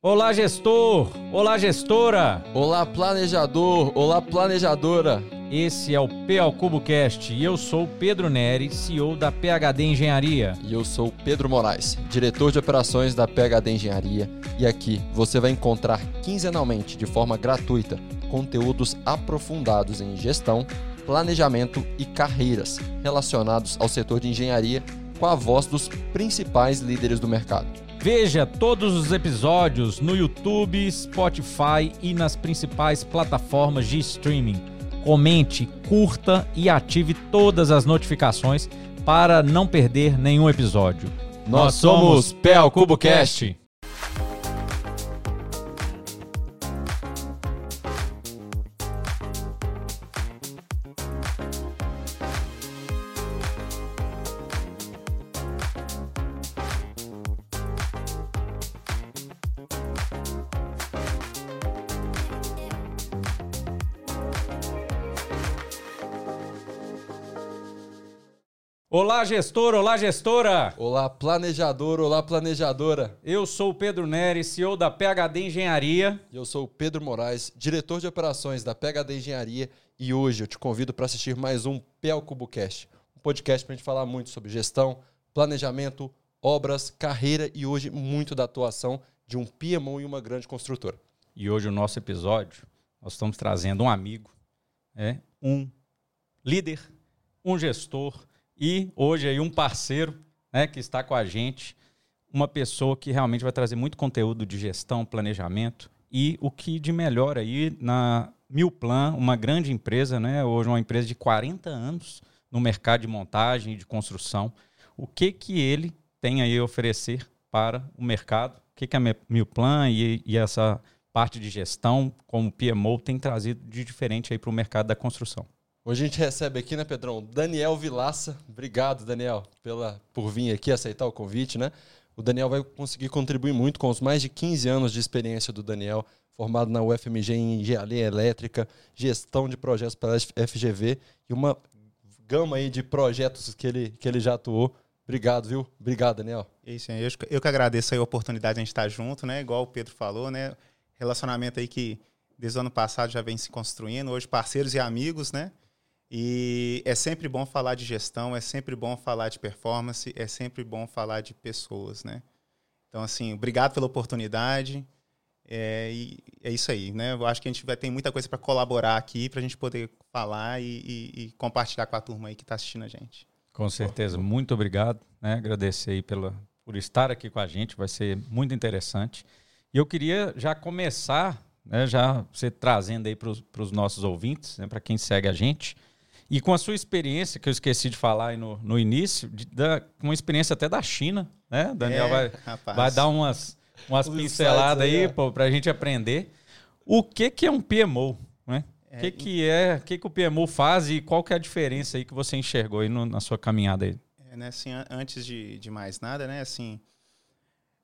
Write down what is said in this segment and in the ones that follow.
Olá, gestor! Olá, gestora! Olá, planejador! Olá, planejadora! Esse é o PA Cubo Cast e eu sou Pedro Neri, CEO da PHD Engenharia. E eu sou Pedro Moraes, diretor de operações da PHD Engenharia. E aqui você vai encontrar quinzenalmente, de forma gratuita, conteúdos aprofundados em gestão, planejamento e carreiras relacionados ao setor de engenharia com a voz dos principais líderes do mercado. Veja todos os episódios no YouTube, Spotify e nas principais plataformas de streaming. Comente, curta e ative todas as notificações para não perder nenhum episódio. Nós somos PL CuboCast. Olá, gestor! Olá, gestora! Olá, planejador! Olá, planejadora! Eu sou o Pedro Neri, CEO da PHD Engenharia. E eu sou o Pedro Moraes, diretor de operações da PHD Engenharia. E hoje eu te convido para assistir mais um PL CuboCast, um podcast para a gente falar muito sobre gestão, planejamento, obras, carreira e hoje muito da atuação de um PMO e uma grande construtora. E hoje o nosso episódio, nós estamos trazendo um amigo, é, um líder, um gestor e hoje aí um parceiro né, que está com a gente, uma pessoa que realmente vai trazer muito conteúdo de gestão, planejamento e o que de melhor aí na Milplan, uma grande empresa, né, hoje uma empresa de 40 anos no mercado de montagem e de construção. O que que ele tem aí a oferecer para o mercado? O que, que a Milplan e, e essa parte de gestão, como PMO, tem trazido de diferente aí para o mercado da construção? Hoje a gente recebe aqui, né, Pedrão, Daniel Vilaça. Obrigado, Daniel, pela, por vir aqui aceitar o convite, né? O Daniel vai conseguir contribuir muito com os mais de 15 anos de experiência do Daniel, formado na UFMG em engenharia elétrica, gestão de projetos pela FGV e uma gama aí de projetos que ele, que ele já atuou. Obrigado, viu? Obrigado, Daniel. Isso, eu, eu que agradeço a oportunidade de a gente estar junto, né? Igual o Pedro falou, né? Relacionamento aí que desde o ano passado já vem se construindo, hoje parceiros e amigos, né? E é sempre bom falar de gestão, é sempre bom falar de performance, é sempre bom falar de pessoas, né? Então, assim, obrigado pela oportunidade. É, e é isso aí, né? Eu acho que a gente vai ter muita coisa para colaborar aqui, para a gente poder falar e, e, e, compartilhar com a turma aí que está assistindo a gente. Com certeza, muito obrigado. Né? Agradecer aí pela, por estar aqui com a gente, vai ser muito interessante. E eu queria já começar, né, já você trazendo aí para os nossos ouvintes, né, para quem segue a gente, e com a sua experiência, que eu esqueci de falar aí no, no início, de, da, uma experiência até da China, né? Daniel é, vai, vai dar umas, umas pinceladas aí, aí para a gente aprender. O que, que é um PMO? Né? O que, que é, o que, que o PMO faz e qual que é a diferença aí que você enxergou aí no, na sua caminhada aí? É, né, assim, antes de, de mais nada, né, assim,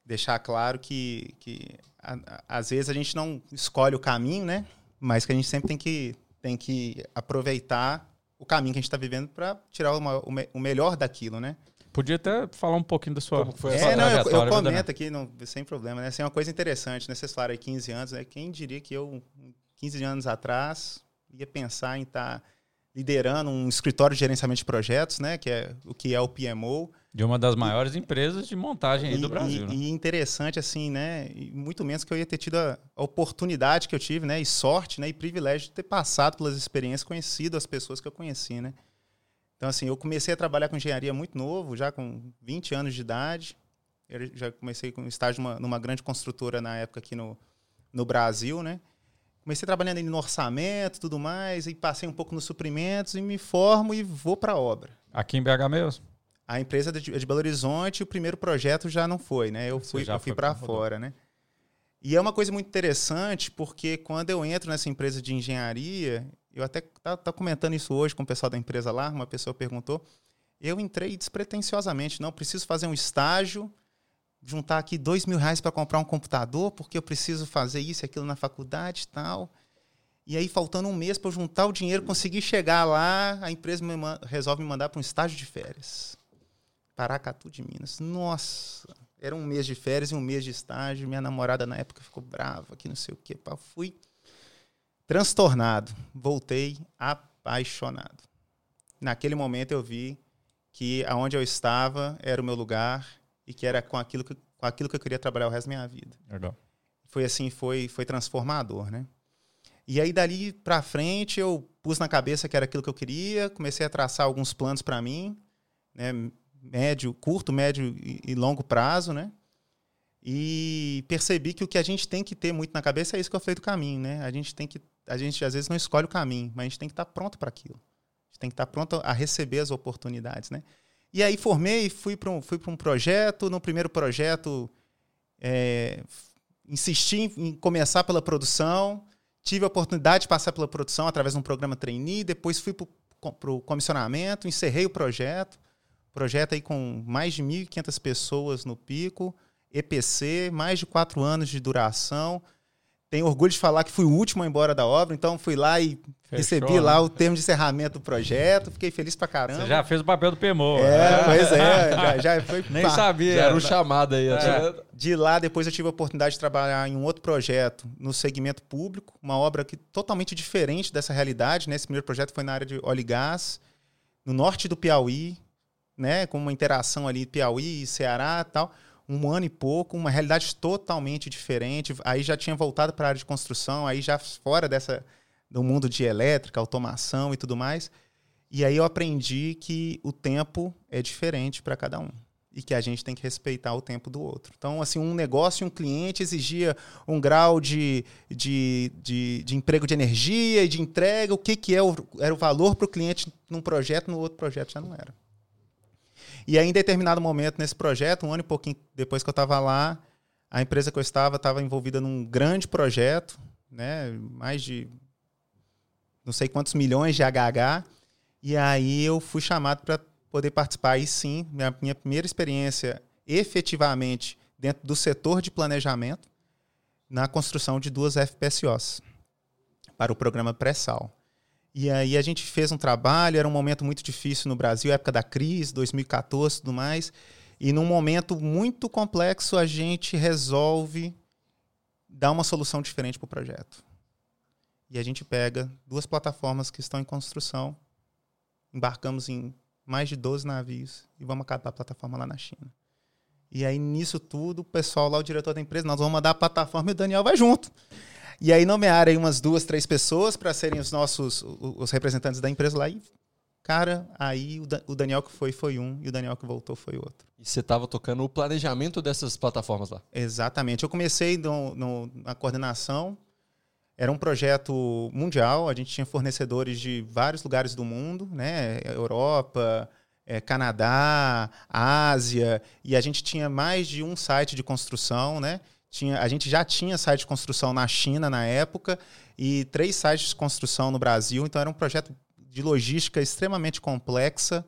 deixar claro que, que a, a, às vezes a gente não escolhe o caminho, né, mas que a gente sempre tem que, tem que aproveitar o caminho que a gente está vivendo para tirar uma, o, me, o, melhor daquilo, né? Podia até falar um pouquinho da sua. Como foi é, não, eu, eu comento aqui, não, sem problema, né? Assim, é uma coisa interessante, né? Vocês falaram aí 15 anos, né? Quem diria que eu, 15 anos atrás, ia pensar em estar tá liderando um escritório de gerenciamento de projetos, né? Que é o que é o PMO. De uma das maiores e, empresas de montagem e, do Brasil. E, né? e, interessante, assim, né? Muito menos que eu ia ter tido a, a, oportunidade que eu tive, né? E sorte, né? E privilégio de ter passado pelas experiências, conhecido as pessoas que eu conheci, né? Então, assim, eu comecei a trabalhar com engenharia muito novo, já com 20 anos de idade. Eu já comecei com estágio numa, numa grande construtora na época aqui no, no Brasil, né? Comecei trabalhando no orçamento tudo mais, e passei um pouco nos suprimentos e me formo e vou para a obra. Aqui em BH mesmo? A empresa de, de Belo Horizonte, o primeiro projeto já não foi, né? Eu fui, eu fui para fora, né? E é uma coisa muito interessante, porque quando eu entro nessa empresa de engenharia, eu até tá, tá comentando isso hoje com o pessoal da empresa lá, uma pessoa perguntou, eu entrei despretensiosamente, não preciso fazer um estágio, juntar aqui dois mil reais para comprar um computador, porque eu preciso fazer isso e aquilo na faculdade e tal. E aí, faltando um mês para juntar o dinheiro, conseguir chegar lá, a empresa me resolve me mandar para um estágio de férias. Paracatu de Minas. Nossa! era um mês de férias e um mês de estágio. Minha namorada na época ficou brava, que não sei o quê. Pá, fui transtornado. Voltei apaixonado. Naquele momento eu vi que aonde eu estava era o meu lugar e que era com aquilo que, com aquilo que eu queria trabalhar o resto da minha vida. Legal. Foi assim, foi, foi transformador, né? E aí dali para frente eu pus na cabeça que era aquilo que eu queria, comecei a traçar alguns planos para mim, né? Médio, curto, médio e longo prazo, né? E percebi que o que a gente tem que ter muito na cabeça é isso que eu falei do caminho, né? A gente tem que a gente às vezes não escolhe o caminho, mas a gente tem que estar pronto para aquilo. A gente tem que estar pronto a receber as oportunidades, né? E aí formei, fui para um, fui um projeto. No primeiro projeto, é, insisti em começar pela produção. Tive a oportunidade de passar pela produção através de um programa trainee. Depois fui para o comissionamento, encerrei o projeto. Projeto aí com mais de 1.500 pessoas no pico. EPC, mais de quatro anos de duração. Tenho orgulho de falar que fui o último a ir embora da obra, então fui lá e Fechou, recebi né? lá o termo de encerramento do projeto, fiquei feliz pra caramba. Você já fez o papel do PMO. É, né? pois é, já, já foi. Nem pá, sabia. Já era um chamado aí. É. De lá, depois eu tive a oportunidade de trabalhar em um outro projeto no segmento público, uma obra que totalmente diferente dessa realidade. Né? Esse primeiro projeto foi na área de óleo e gás, no norte do Piauí, né? com uma interação ali Piauí e Ceará e tal um ano e pouco, uma realidade totalmente diferente. Aí já tinha voltado para a área de construção, aí já fora dessa do mundo de elétrica, automação e tudo mais. E aí eu aprendi que o tempo é diferente para cada um e que a gente tem que respeitar o tempo do outro. Então, assim, um negócio, um cliente exigia um grau de, de, de, de emprego de energia e de entrega. O que, que é o, era o valor para o cliente num projeto, no outro projeto já não era. E aí, em determinado momento nesse projeto, um ano e pouquinho depois que eu estava lá, a empresa que eu estava estava envolvida num grande projeto, né? mais de não sei quantos milhões de HH. E aí eu fui chamado para poder participar. Aí sim, minha, minha primeira experiência efetivamente dentro do setor de planejamento na construção de duas FPSOs para o programa pré-sal. E aí a gente fez um trabalho, era um momento muito difícil no Brasil, época da crise, 2014 e tudo mais. E num momento muito complexo, a gente resolve dar uma solução diferente para o projeto. E a gente pega duas plataformas que estão em construção, embarcamos em mais de 12 navios e vamos acabar a plataforma lá na China. E aí, nisso tudo, o pessoal lá, o diretor da empresa, nós vamos mandar a plataforma e o Daniel vai junto. E aí nomearam aí umas duas, três pessoas para serem os nossos os representantes da empresa lá. E, cara, aí o Daniel que foi, foi um, e o Daniel que voltou foi outro. E você estava tocando o planejamento dessas plataformas lá? Exatamente. Eu comecei no, no, na coordenação. Era um projeto mundial, a gente tinha fornecedores de vários lugares do mundo, né? Europa, é, Canadá, Ásia, e a gente tinha mais de um site de construção, né? Tinha, a gente já tinha site de construção na China na época e três sites de construção no Brasil. Então era um projeto de logística extremamente complexa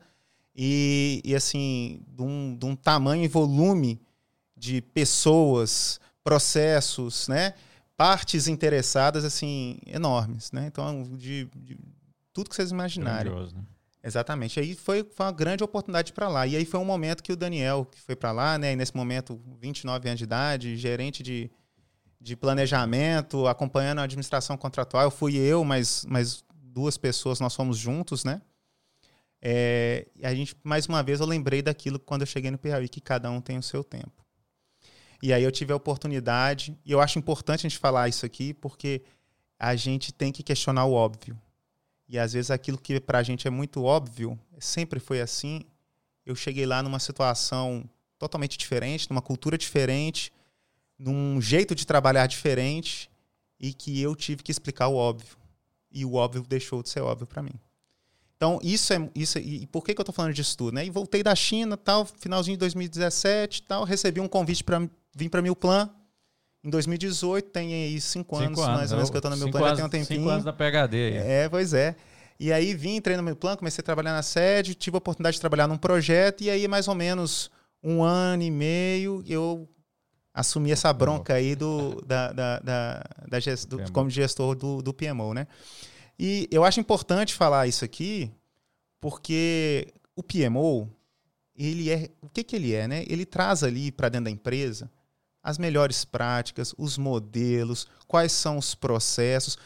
e, e assim, de um, de um tamanho e volume de pessoas, processos, né? partes interessadas assim enormes, né? Então, de, de tudo que vocês imaginarem. Né? Exatamente. Aí foi, foi uma grande oportunidade para lá. E aí foi um momento que o Daniel, que foi para lá, né, e nesse momento, 29 anos de idade, gerente de, de planejamento, acompanhando a administração contratual, fui eu, mas, mas duas pessoas, nós fomos juntos, né? É, a gente, mais uma vez, eu lembrei daquilo quando eu cheguei no Piauí, que cada um tem o seu tempo. E aí eu tive a oportunidade, e eu acho importante a gente falar isso aqui, porque a gente tem que questionar o óbvio. E às vezes aquilo que para a gente é muito óbvio, sempre foi assim. Eu cheguei lá numa situação totalmente diferente, numa cultura diferente, num jeito de trabalhar diferente e que eu tive que explicar o óbvio. E o óbvio deixou de ser óbvio para mim. Então, isso é. Isso, é, e por que, que eu estou falando disso tudo? Né? E voltei da China, tal, finalzinho de 2017, tal, recebi um convite para vir para Milplan. Em 2018, tem aí cinco, cinco anos, anos, mais ou menos, que eu estou no meu plano, já tem um tempinho. Cinco anos da PHD aí. É, pois é. E aí vim, entrei no meu plano, comecei a trabalhar na sede, tive a oportunidade de trabalhar num projeto, e aí mais ou menos um ano e meio eu assumi essa bronca aí do, da, da, da, da gest, do, como gestor do, do PMO, né? E eu acho importante falar isso aqui, porque o PMO, ele é, o que que ele é, né? Ele traz ali para dentro da empresa as melhores práticas, os modelos, quais são os processos,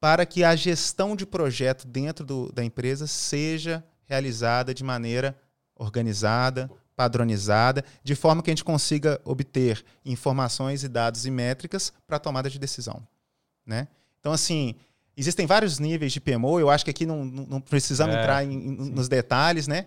para que a gestão de projeto dentro do, da empresa seja realizada de maneira organizada, padronizada, de forma que a gente consiga obter informações e dados e métricas para tomada de decisão. Né? Então, assim, existem vários níveis de PMO, eu acho que aqui não, não precisamos é, entrar em, nos detalhes, né?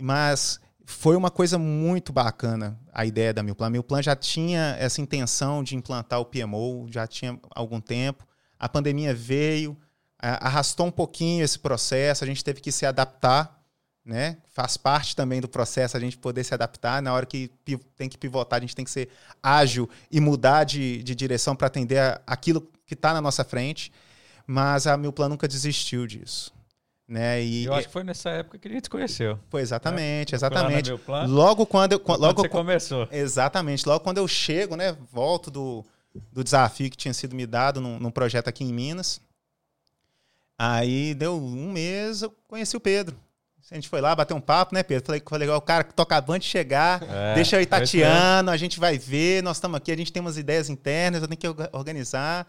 mas foi uma coisa muito bacana a ideia da Milplan. A Milplan já tinha essa intenção de implantar o PMO, já tinha algum tempo. A pandemia veio, arrastou um pouquinho esse processo, a gente teve que se adaptar, né? Faz parte também do processo a gente poder se adaptar. Na hora que tem que pivotar, a gente tem que ser ágil e mudar de, de direção para atender aquilo que está na nossa frente. Mas a Milplan nunca desistiu disso. Né? E, eu acho que foi nessa época que a gente se conheceu. Foi exatamente, né? exatamente. Logo quando eu, quando logo você começou. Exatamente. Logo quando eu chego, né, volto do, do desafio que tinha sido me dado num, num projeto aqui em Minas. Aí deu um mês, eu conheci o Pedro. A gente foi lá bater um papo, né, Pedro? Falei, legal, o cara que toca acabando de chegar, é, deixa eu ir tateando, a gente vai ver, nós estamos aqui, a gente tem umas ideias internas, eu tenho que organizar.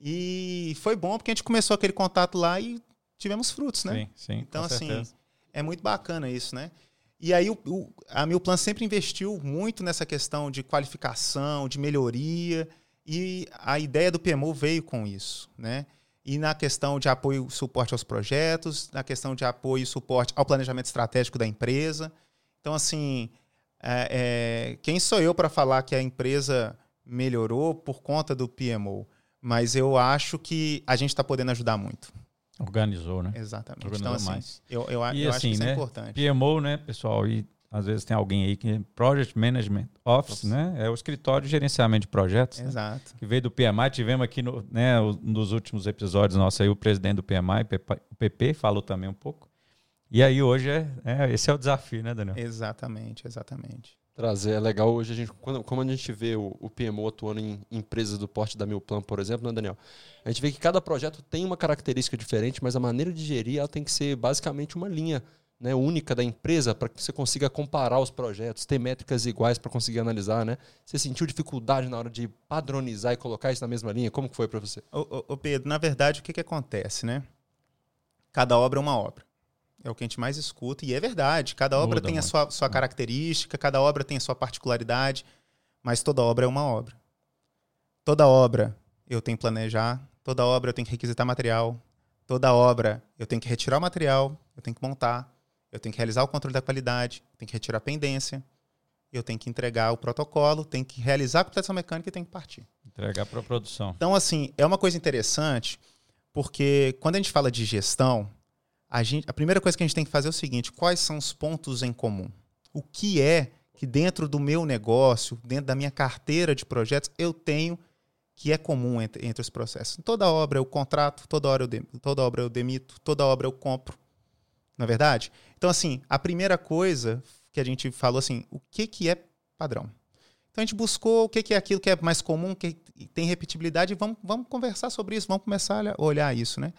E foi bom porque a gente começou aquele contato lá e tivemos frutos, né? Sim, sim. Então, assim, certeza. é muito bacana isso, né? E aí o, o, a Milplan sempre investiu muito nessa questão de qualificação, de melhoria, e a ideia do PMO veio com isso, né? E na questão de apoio e suporte aos projetos, na questão de apoio e suporte ao planejamento estratégico da empresa. Então, assim, é, é, quem sou eu para falar que a empresa melhorou por conta do PMO? Mas eu acho que a gente está podendo ajudar muito. Organizou, né? Exatamente. Organizou então, assim, mais. Eu, eu, e, eu assim, acho que isso é né? é importante. PMO, né, pessoal? E às vezes tem alguém aí que é Project Management Office, Nossa. né? É o escritório de gerenciamento de projetos. Né? Exato. Né? Que veio do PMI. Tivemos aqui no, né, nos últimos episódios nossos aí o presidente do PMI, o PP, falou também um pouco. E aí hoje é, é, esse é o desafio, né, Daniel? Exatamente, exatamente trazer. É legal hoje, a gente, quando, como a gente vê o, o PMO atuando em empresas do porte da Milplan, por exemplo, né, Daniel? A gente vê que cada projeto tem uma característica diferente, mas a maneira de gerir ela tem que ser basicamente uma linha né, única da empresa para que você consiga comparar os projetos, ter métricas iguais para conseguir analisar, né? Você sentiu dificuldade na hora de padronizar e colocar isso na mesma linha? Como que foi para você? Ô, Pedro, na verdade, o que, que acontece, né? Cada obra é uma obra. É o que a gente mais escuta, e é verdade. Cada obra Muda tem muito. a sua, sua característica, cada obra tem a sua particularidade, mas toda obra é uma obra. Toda obra eu tenho que planejar, toda obra eu tenho que requisitar material, toda obra eu tenho que retirar o material, eu tenho que montar, eu tenho que realizar o controle da qualidade, eu tenho que retirar a pendência, eu tenho que entregar o protocolo, tenho que realizar a computação mecânica e tenho que partir. Entregar para a produção. Então, assim, é uma coisa interessante, porque quando a gente fala de gestão, a, gente, a primeira coisa que a gente tem que fazer é o seguinte: quais são os pontos em comum? O que é que dentro do meu negócio, dentro da minha carteira de projetos, eu tenho que é comum entre, entre os processos? Toda obra eu contrato, toda, hora eu de, toda obra eu demito, toda obra eu compro. Na é verdade? Então, assim, a primeira coisa que a gente falou assim, o que, que é padrão? Então a gente buscou o que, que é aquilo que é mais comum, que tem repetibilidade, e vamos, vamos conversar sobre isso, vamos começar a olhar isso, né?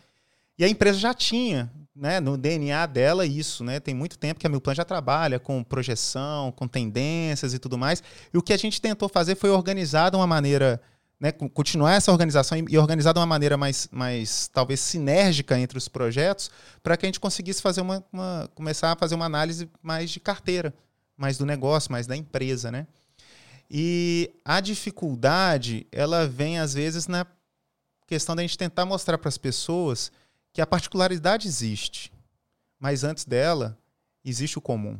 E a empresa já tinha né, no DNA dela isso, né? Tem muito tempo que a Milplan já trabalha com projeção, com tendências e tudo mais. E o que a gente tentou fazer foi organizar de uma maneira, né, continuar essa organização e organizar de uma maneira mais, mais talvez sinérgica entre os projetos, para que a gente conseguisse fazer uma, uma, começar a fazer uma análise mais de carteira, mais do negócio, mais da empresa, né? E a dificuldade, ela vem às vezes na questão da gente tentar mostrar para as pessoas que a particularidade existe, mas antes dela existe o comum.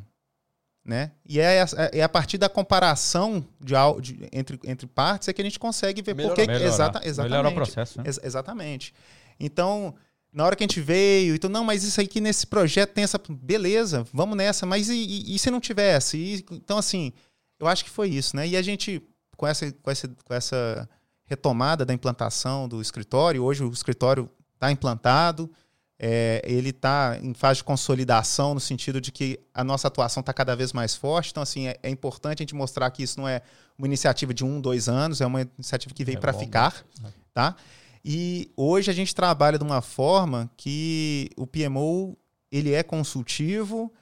Né? E é, é a partir da comparação de, de, entre, entre partes é que a gente consegue ver melhorar, porque melhorar, exata, exatamente melhorar o processo. Né? Ex exatamente. Então, na hora que a gente veio, então, não, mas isso aqui nesse projeto tem essa. Beleza, vamos nessa, mas e, e, e se não tivesse? E, então, assim, eu acho que foi isso, né? E a gente, com essa, com essa, com essa retomada da implantação do escritório, hoje o escritório está implantado, é, ele está em fase de consolidação, no sentido de que a nossa atuação está cada vez mais forte. Então, assim, é, é, importante a gente mostrar que isso não é uma iniciativa de um, dois anos, é uma iniciativa que veio é para ficar. Né? Tá? E hoje a gente trabalha de uma forma que o PMO ele é consultivo,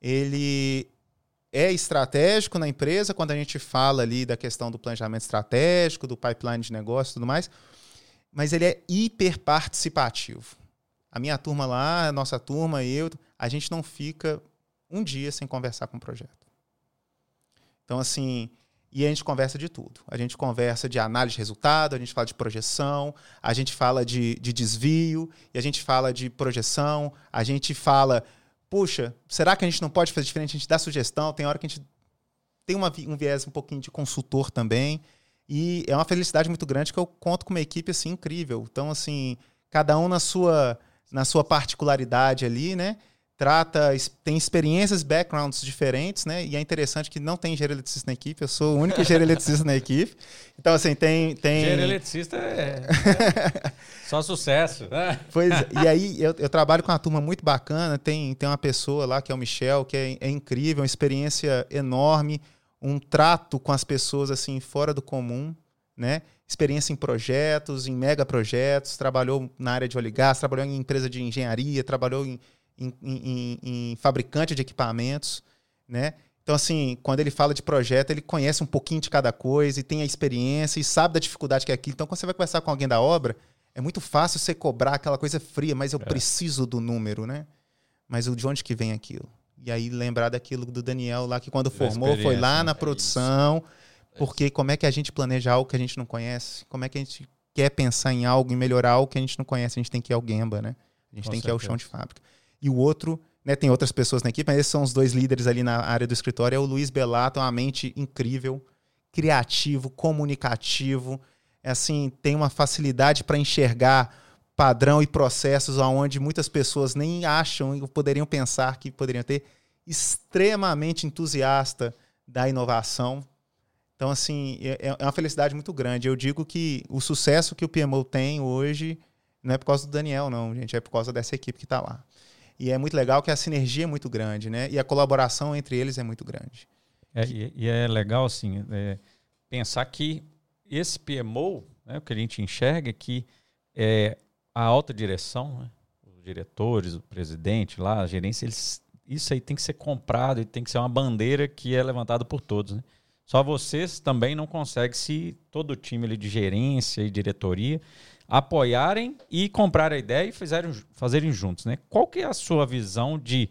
ele é estratégico na empresa quando a gente fala ali da questão do planejamento estratégico, do pipeline de negócio e tudo mais, mas ele é hiper participativo. A minha turma lá, a nossa turma, eu, a gente não fica um dia sem conversar com o projeto. Então, assim, e a gente conversa de tudo. A gente conversa de análise de resultado, a gente fala de projeção, a gente fala de, de desvio, e a gente fala de projeção, a gente fala puxa, será que a gente não pode fazer diferente? A gente dá sugestão, tem hora que a gente tem uma, um viés um pouquinho de consultor também. E é uma felicidade muito grande que eu conto com uma equipe assim incrível. Então, assim, cada um na sua, na sua particularidade ali, né? trata, tem experiências, backgrounds diferentes, né? E é interessante que não tem engenheiro eletricista na equipe, eu sou o único engenheiro eletricista na equipe. Então, assim, tem. tem... Engenheiro eletricista é. Só sucesso. Né? Pois E aí, eu, eu, trabalho com uma turma muito bacana, tem, tem uma pessoa lá que é o Michel, que é, é incrível, uma experiência enorme, um trato com as pessoas, assim, fora do comum, né? experiência em projetos, em mega projetos, trabalhou na área de óleo e gás, trabalhou em empresa de engenharia, trabalhou em em, em, em fabricante de equipamentos, né? Então, assim, quando ele fala de projeto, ele conhece um pouquinho de cada coisa e tem a experiência e sabe da dificuldade que é aquilo. Então, quando você vai conversar com alguém da obra, é muito fácil você cobrar aquela coisa fria, mas eu é. preciso do número, né? Mas de onde que vem aquilo? E aí lembrar daquilo do Daniel lá, que quando formou foi lá na é produção, é porque como é que a gente planeja algo que a gente não conhece? Como é que a gente quer pensar em algo e melhorar algo que a gente não conhece? A gente tem que ir ao Gemba, né? A gente com tem certeza. que ir ao chão de fábrica e o outro, né, tem outras pessoas na equipe, mas esses são os dois líderes ali na área do escritório, é o Luiz Belato, uma mente incrível, criativo, comunicativo, é assim, tem uma facilidade para enxergar padrão e processos onde muitas pessoas nem acham e poderiam pensar que poderiam ter, extremamente entusiasta da inovação. Então, assim, é, é uma felicidade muito grande. Eu digo que o sucesso que o PMO tem hoje não é por causa do Daniel, não, gente, é por causa dessa equipe que está lá. E é muito legal que a sinergia é muito grande, né? E a colaboração entre eles é muito grande. É, e, e, é legal, assim, é, pensar que esse PMO, né, o que a gente enxerga é que é, a alta direção, né, os diretores, o presidente lá, a gerência, eles, isso aí tem que ser comprado e tem que ser uma bandeira que é levantada por todos, né? Só vocês também não conseguem se todo o time ali de gerência e diretoria apoiarem e comprar a ideia e fizerem, fazerem juntos, né? Qual que é a sua visão de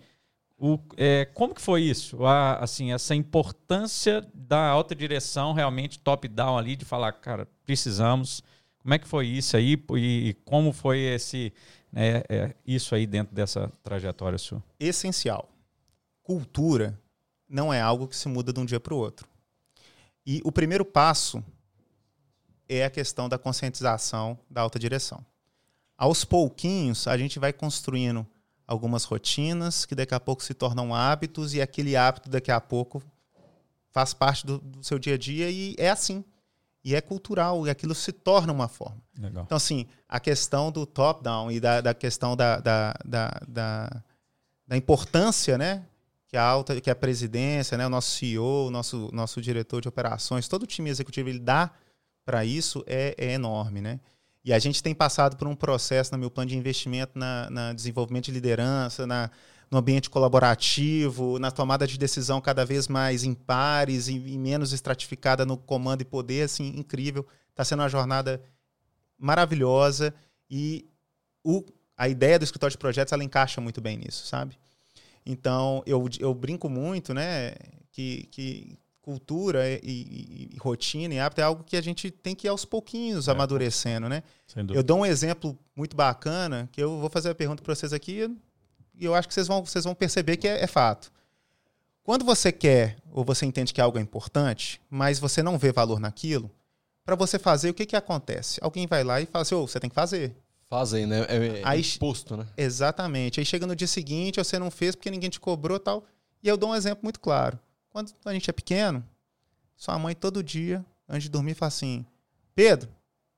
o, é, como que foi isso? A, assim, essa importância da alta direção realmente top-down ali, de falar, cara, precisamos. Como é que foi isso aí e como foi esse né, é, isso aí dentro dessa trajetória sua? Essencial. Cultura não é algo que se muda de um dia para o outro. E o primeiro passo é a questão da conscientização da alta direção. Aos pouquinhos, a gente vai construindo algumas rotinas que daqui a pouco se tornam hábitos e aquele hábito daqui a pouco faz parte do, do seu dia a dia e é assim. E é cultural, e aquilo se torna uma forma. Legal. Então, assim, a questão do top-down e da, da questão da, da, da, da, importância, né? que a alta, que a presidência, né, o nosso CEO, o nosso, nosso diretor de operações, todo o time executivo ele dá para isso é, é, enorme, né? E a gente tem passado por um processo no meu plano de investimento na, na desenvolvimento de liderança, na, no ambiente colaborativo, na tomada de decisão cada vez mais em pares e, e menos estratificada no comando e poder, assim, incrível. Está sendo uma jornada maravilhosa e o, a ideia do escritório de projetos ela encaixa muito bem nisso, sabe? Então, eu, eu brinco muito, né, que, que cultura e, e, e, rotina e hábito é algo que a gente tem que ir aos pouquinhos é. amadurecendo, né? Eu dou um exemplo muito bacana, que eu vou fazer a pergunta para vocês aqui e eu acho que vocês vão, vocês vão perceber que é, é, fato. Quando você quer ou você entende que algo é importante, mas você não vê valor naquilo, para você fazer, o que, que acontece? Alguém vai lá e fala assim, oh, você tem que fazer. Fazem, né? É, é Aí, imposto, né? Exatamente. Aí chega no dia seguinte, você não fez porque ninguém te cobrou tal. E eu dou um exemplo muito claro. Quando a gente é pequeno, sua mãe todo dia, antes de dormir, fala assim: Pedro,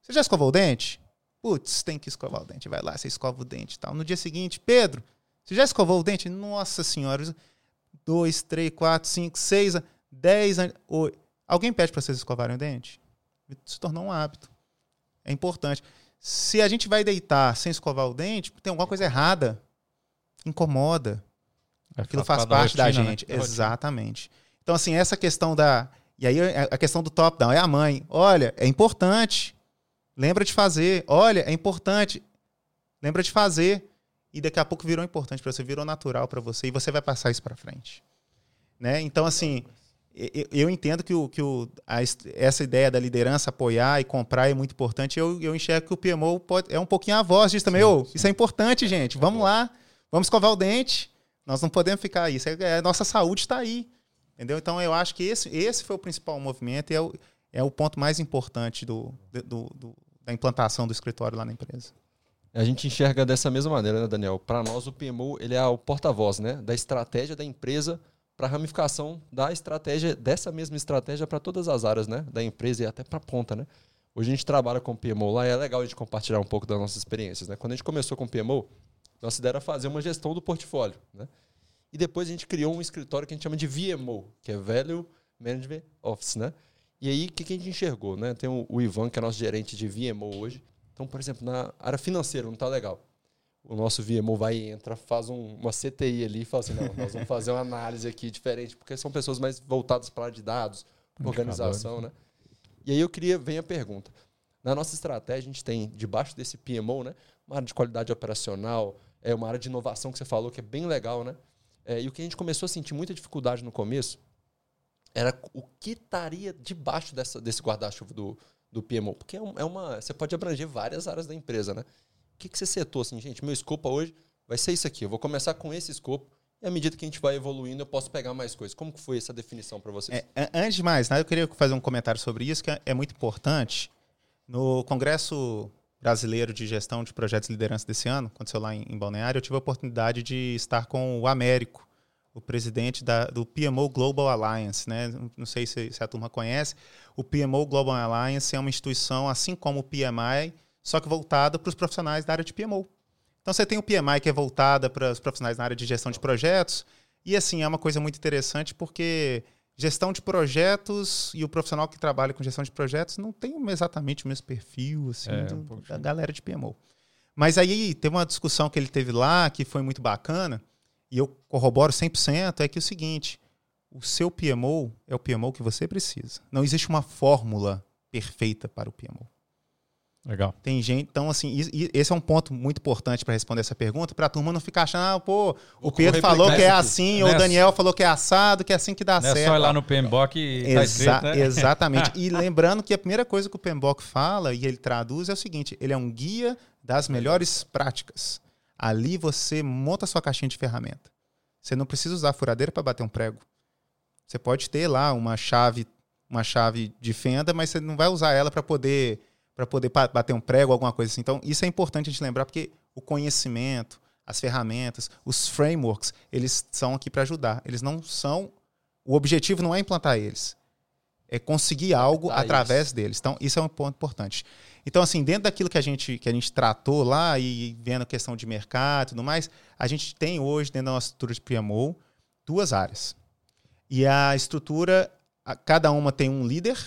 você já escovou o dente? Putz, tem que escovar o dente. Vai lá, você escova o dente e tal. No dia seguinte, Pedro, você já escovou o dente? Nossa senhora, dois, três, quatro, cinco, seis, dez, oito. Alguém pede para vocês escovarem o dente? Se tornou um hábito. É importante. Se a gente vai deitar sem escovar o dente, tem alguma coisa errada. Incomoda. Aquilo faz parte da, rotina, da né? gente. Né? Exatamente. Então, assim, essa questão da. E aí a questão do top-down é a mãe. Olha, é importante. Lembra de fazer. Olha, é importante. Lembra de fazer. E daqui a pouco virou importante para você, virou natural para você e você vai passar isso para frente. Né? Então, assim, eu entendo que, o, que o, a, essa ideia da liderança apoiar e comprar é muito importante. Eu, eu enxergo que o PMO pode, é um pouquinho a voz disso também. Sim, sim. Isso é importante, gente. Vamos lá, vamos escovar o dente. Nós não podemos ficar aí. Isso é, é, nossa saúde está aí. Entendeu? Então, eu acho que esse, esse foi o principal movimento e é o, é o ponto mais importante do, do, do da implantação do escritório lá na empresa. A gente enxerga dessa mesma maneira, né, Daniel? Para nós, o PMO ele é o porta-voz né, da estratégia da empresa para a ramificação da estratégia, dessa mesma estratégia para todas as áreas né, da empresa e até para a ponta. Né? Hoje a gente trabalha com PMO lá e é legal a gente compartilhar um pouco das nossas experiências. Né? Quando a gente começou com PMO, nossa ideia era fazer uma gestão do portfólio. Né? E depois a gente criou um escritório que a gente chama de VMO, que é Value Management Office. Né? E aí, o que, a gente enxergou? Né? Tem o, o Ivan, que é nosso gerente de VMO hoje. Então, por exemplo, na área financeira não está legal o nosso VMO vai e entra, faz um, uma CTI ali e fala assim, não, nós vamos fazer uma análise aqui diferente, porque são pessoas mais voltadas para a área de dados, organização, né? E aí eu queria, vem a pergunta. Na nossa estratégia, a gente tem, debaixo desse PMO, né, uma área de qualidade operacional, é uma área de inovação que você falou, que é bem legal, né? É, e o que a gente começou a sentir muita dificuldade no começo era o que estaria debaixo dessa, desse guarda-chuva do, do PMO. Porque é, é uma. Você pode abranger várias áreas da empresa, né? O que, que você setou assim, gente? Meu escopo hoje vai ser isso aqui. Eu vou começar com esse escopo. E à medida que a gente vai evoluindo, eu posso pegar mais coisas. Como que foi essa definição para vocês? É, antes de mais, né, eu queria fazer um comentário sobre isso, que é, é muito importante. No Congresso Brasileiro de Gestão de Projetos de Liderança desse ano, aconteceu lá em, em Balneário, eu tive a oportunidade de estar com o Américo, o presidente da, do PMO Global Alliance. Né? Não sei se, se, a turma conhece. O PMO Global Alliance é uma instituição, assim como o PMI, só que voltada para os profissionais da área de PMO. Então você tem o PMI que é voltada para os profissionais na área de gestão de projetos, e assim, é uma coisa muito interessante porque gestão de projetos e o profissional que trabalha com gestão de projetos não tem exatamente o mesmo perfil assim, é, do, um da galera de PMO. Mas aí tem uma discussão que ele teve lá que foi muito bacana, e eu corroboro 100%, é que é o seguinte, o seu PMO é o PMO que você precisa. Não existe uma fórmula perfeita para o PMO. Legal. Tem gente, então assim, e, esse é um ponto muito importante para responder essa pergunta, para a turma não ficar achando, ah, pô, o Pedro falou que é assim, ou o Daniel falou que é assado, que é assim que dá não certo. É só ir lá no PMBOK e Exa tá escrito, né? Exatamente. e lembrando que a primeira coisa que o PMBOK fala e ele traduz é o seguinte, ele é um guia das melhores práticas. Ali você monta a sua caixinha de ferramenta. Você não precisa usar a furadeira para bater um prego. Você pode ter lá uma chave, uma chave de fenda, mas você não vai usar ela para poder para poder bater um prego, alguma coisa assim. Então, isso é importante a gente lembrar, porque o conhecimento, as ferramentas, os frameworks, eles são aqui para ajudar. Eles não são. O objetivo não é implantar eles, é conseguir algo ah, através isso. deles. Então, isso é um ponto importante. Então, assim, dentro daquilo que a gente, que a gente tratou lá e vendo a questão de mercado e tudo mais, a gente tem hoje, dentro da nossa estrutura de PMO, duas áreas. E a estrutura, cada uma tem um líder,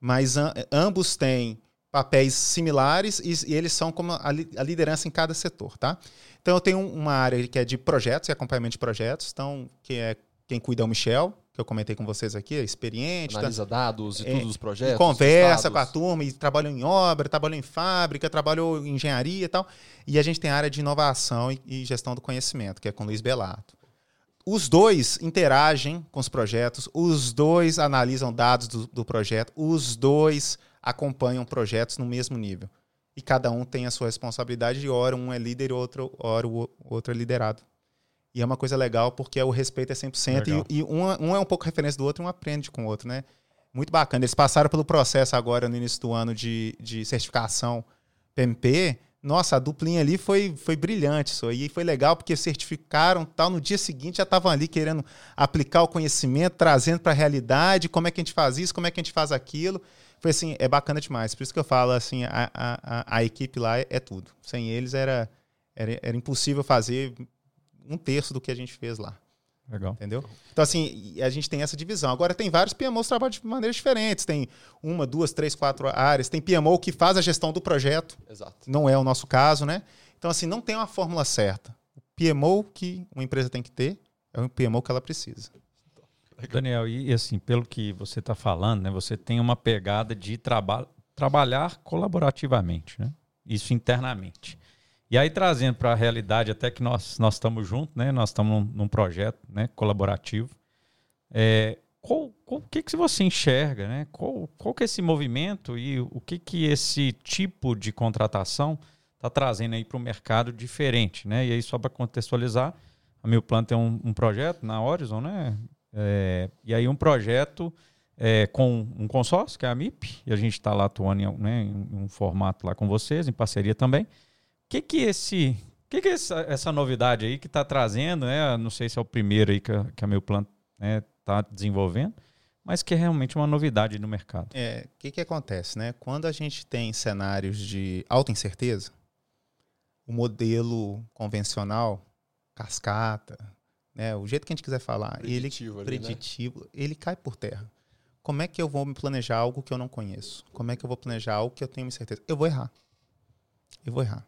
mas ambos têm papéis similares e, e eles são como a, a, liderança em cada setor, tá? Então eu tenho uma área que é de projetos e acompanhamento de projetos, então que é quem cuida é o Michel, que eu comentei com vocês aqui, é experiente. Tá? Analisa tá, dados e é, tudo dos projetos. Conversa com a turma, e trabalhou em obra, trabalhou em fábrica, trabalhou em engenharia e tal. E a gente tem a área de inovação e, e gestão do conhecimento, que é com o Luiz Belato. Os dois interagem com os projetos, os dois analisam dados do, do projeto, os dois acompanham projetos no mesmo nível. E cada um tem a sua responsabilidade, e hora um é líder e outro, hora o outro é liderado. E é uma coisa legal porque o respeito é 100% legal. e, e um, um é um pouco referência do outro e um aprende com o outro, né? Muito bacana. Eles passaram pelo processo agora no início do ano de, de certificação PMP. Nossa, a duplinha ali foi, foi brilhante isso aí. Foi legal porque certificaram tal. No dia seguinte já estavam ali querendo aplicar o conhecimento, trazendo para a realidade, como é que a gente faz isso, como é que a gente faz aquilo foi assim, é bacana demais. Por isso que eu falo assim, a, a, a equipe lá é, é tudo. Sem eles era, era, era impossível fazer um terço do que a gente fez lá. Legal. Entendeu? Então, assim, a gente tem essa divisão. Agora, tem vários PMOs que trabalham de maneiras diferentes. Tem uma, duas, três, quatro áreas. Tem PMO que faz a gestão do projeto. Exato. Não é o nosso caso, né? Então, assim, não tem uma fórmula certa. O PMO que uma empresa tem que ter é o PMO que ela precisa. Daniel, e assim, pelo que você está falando, né, você tem uma pegada de traba trabalhar colaborativamente, né? Isso internamente. E aí, trazendo para a realidade, até que nós, nós estamos juntos, né? Nós estamos num, num projeto né, colaborativo. É, qual, qual, o que, que você enxerga, né? Qual, qual que é esse movimento e o que, que esse tipo de contratação está trazendo aí para o mercado diferente, né? E aí, só para contextualizar, a Mil Plano tem um, um, projeto na Horizon, né? É, e aí um projeto é, com um consórcio, que é a MIP, e a gente está lá atuando em, né, em um formato lá com vocês, em parceria também que que esse que que essa, essa novidade aí que está trazendo, né? Não sei se é o primeiro aí que a, que a meu plano está né, desenvolvendo, mas que é realmente uma novidade no mercado. É, o que que acontece, né? Quando a gente tem cenários de alta incerteza, o modelo convencional, cascata, né? O jeito que a gente quiser falar, preditivo ele ali, preditivo, né? ele cai por terra. Como é que eu vou me planejar algo que eu não conheço? Como é que eu vou planejar algo que eu tenho certeza? Eu vou errar. Eu vou errar.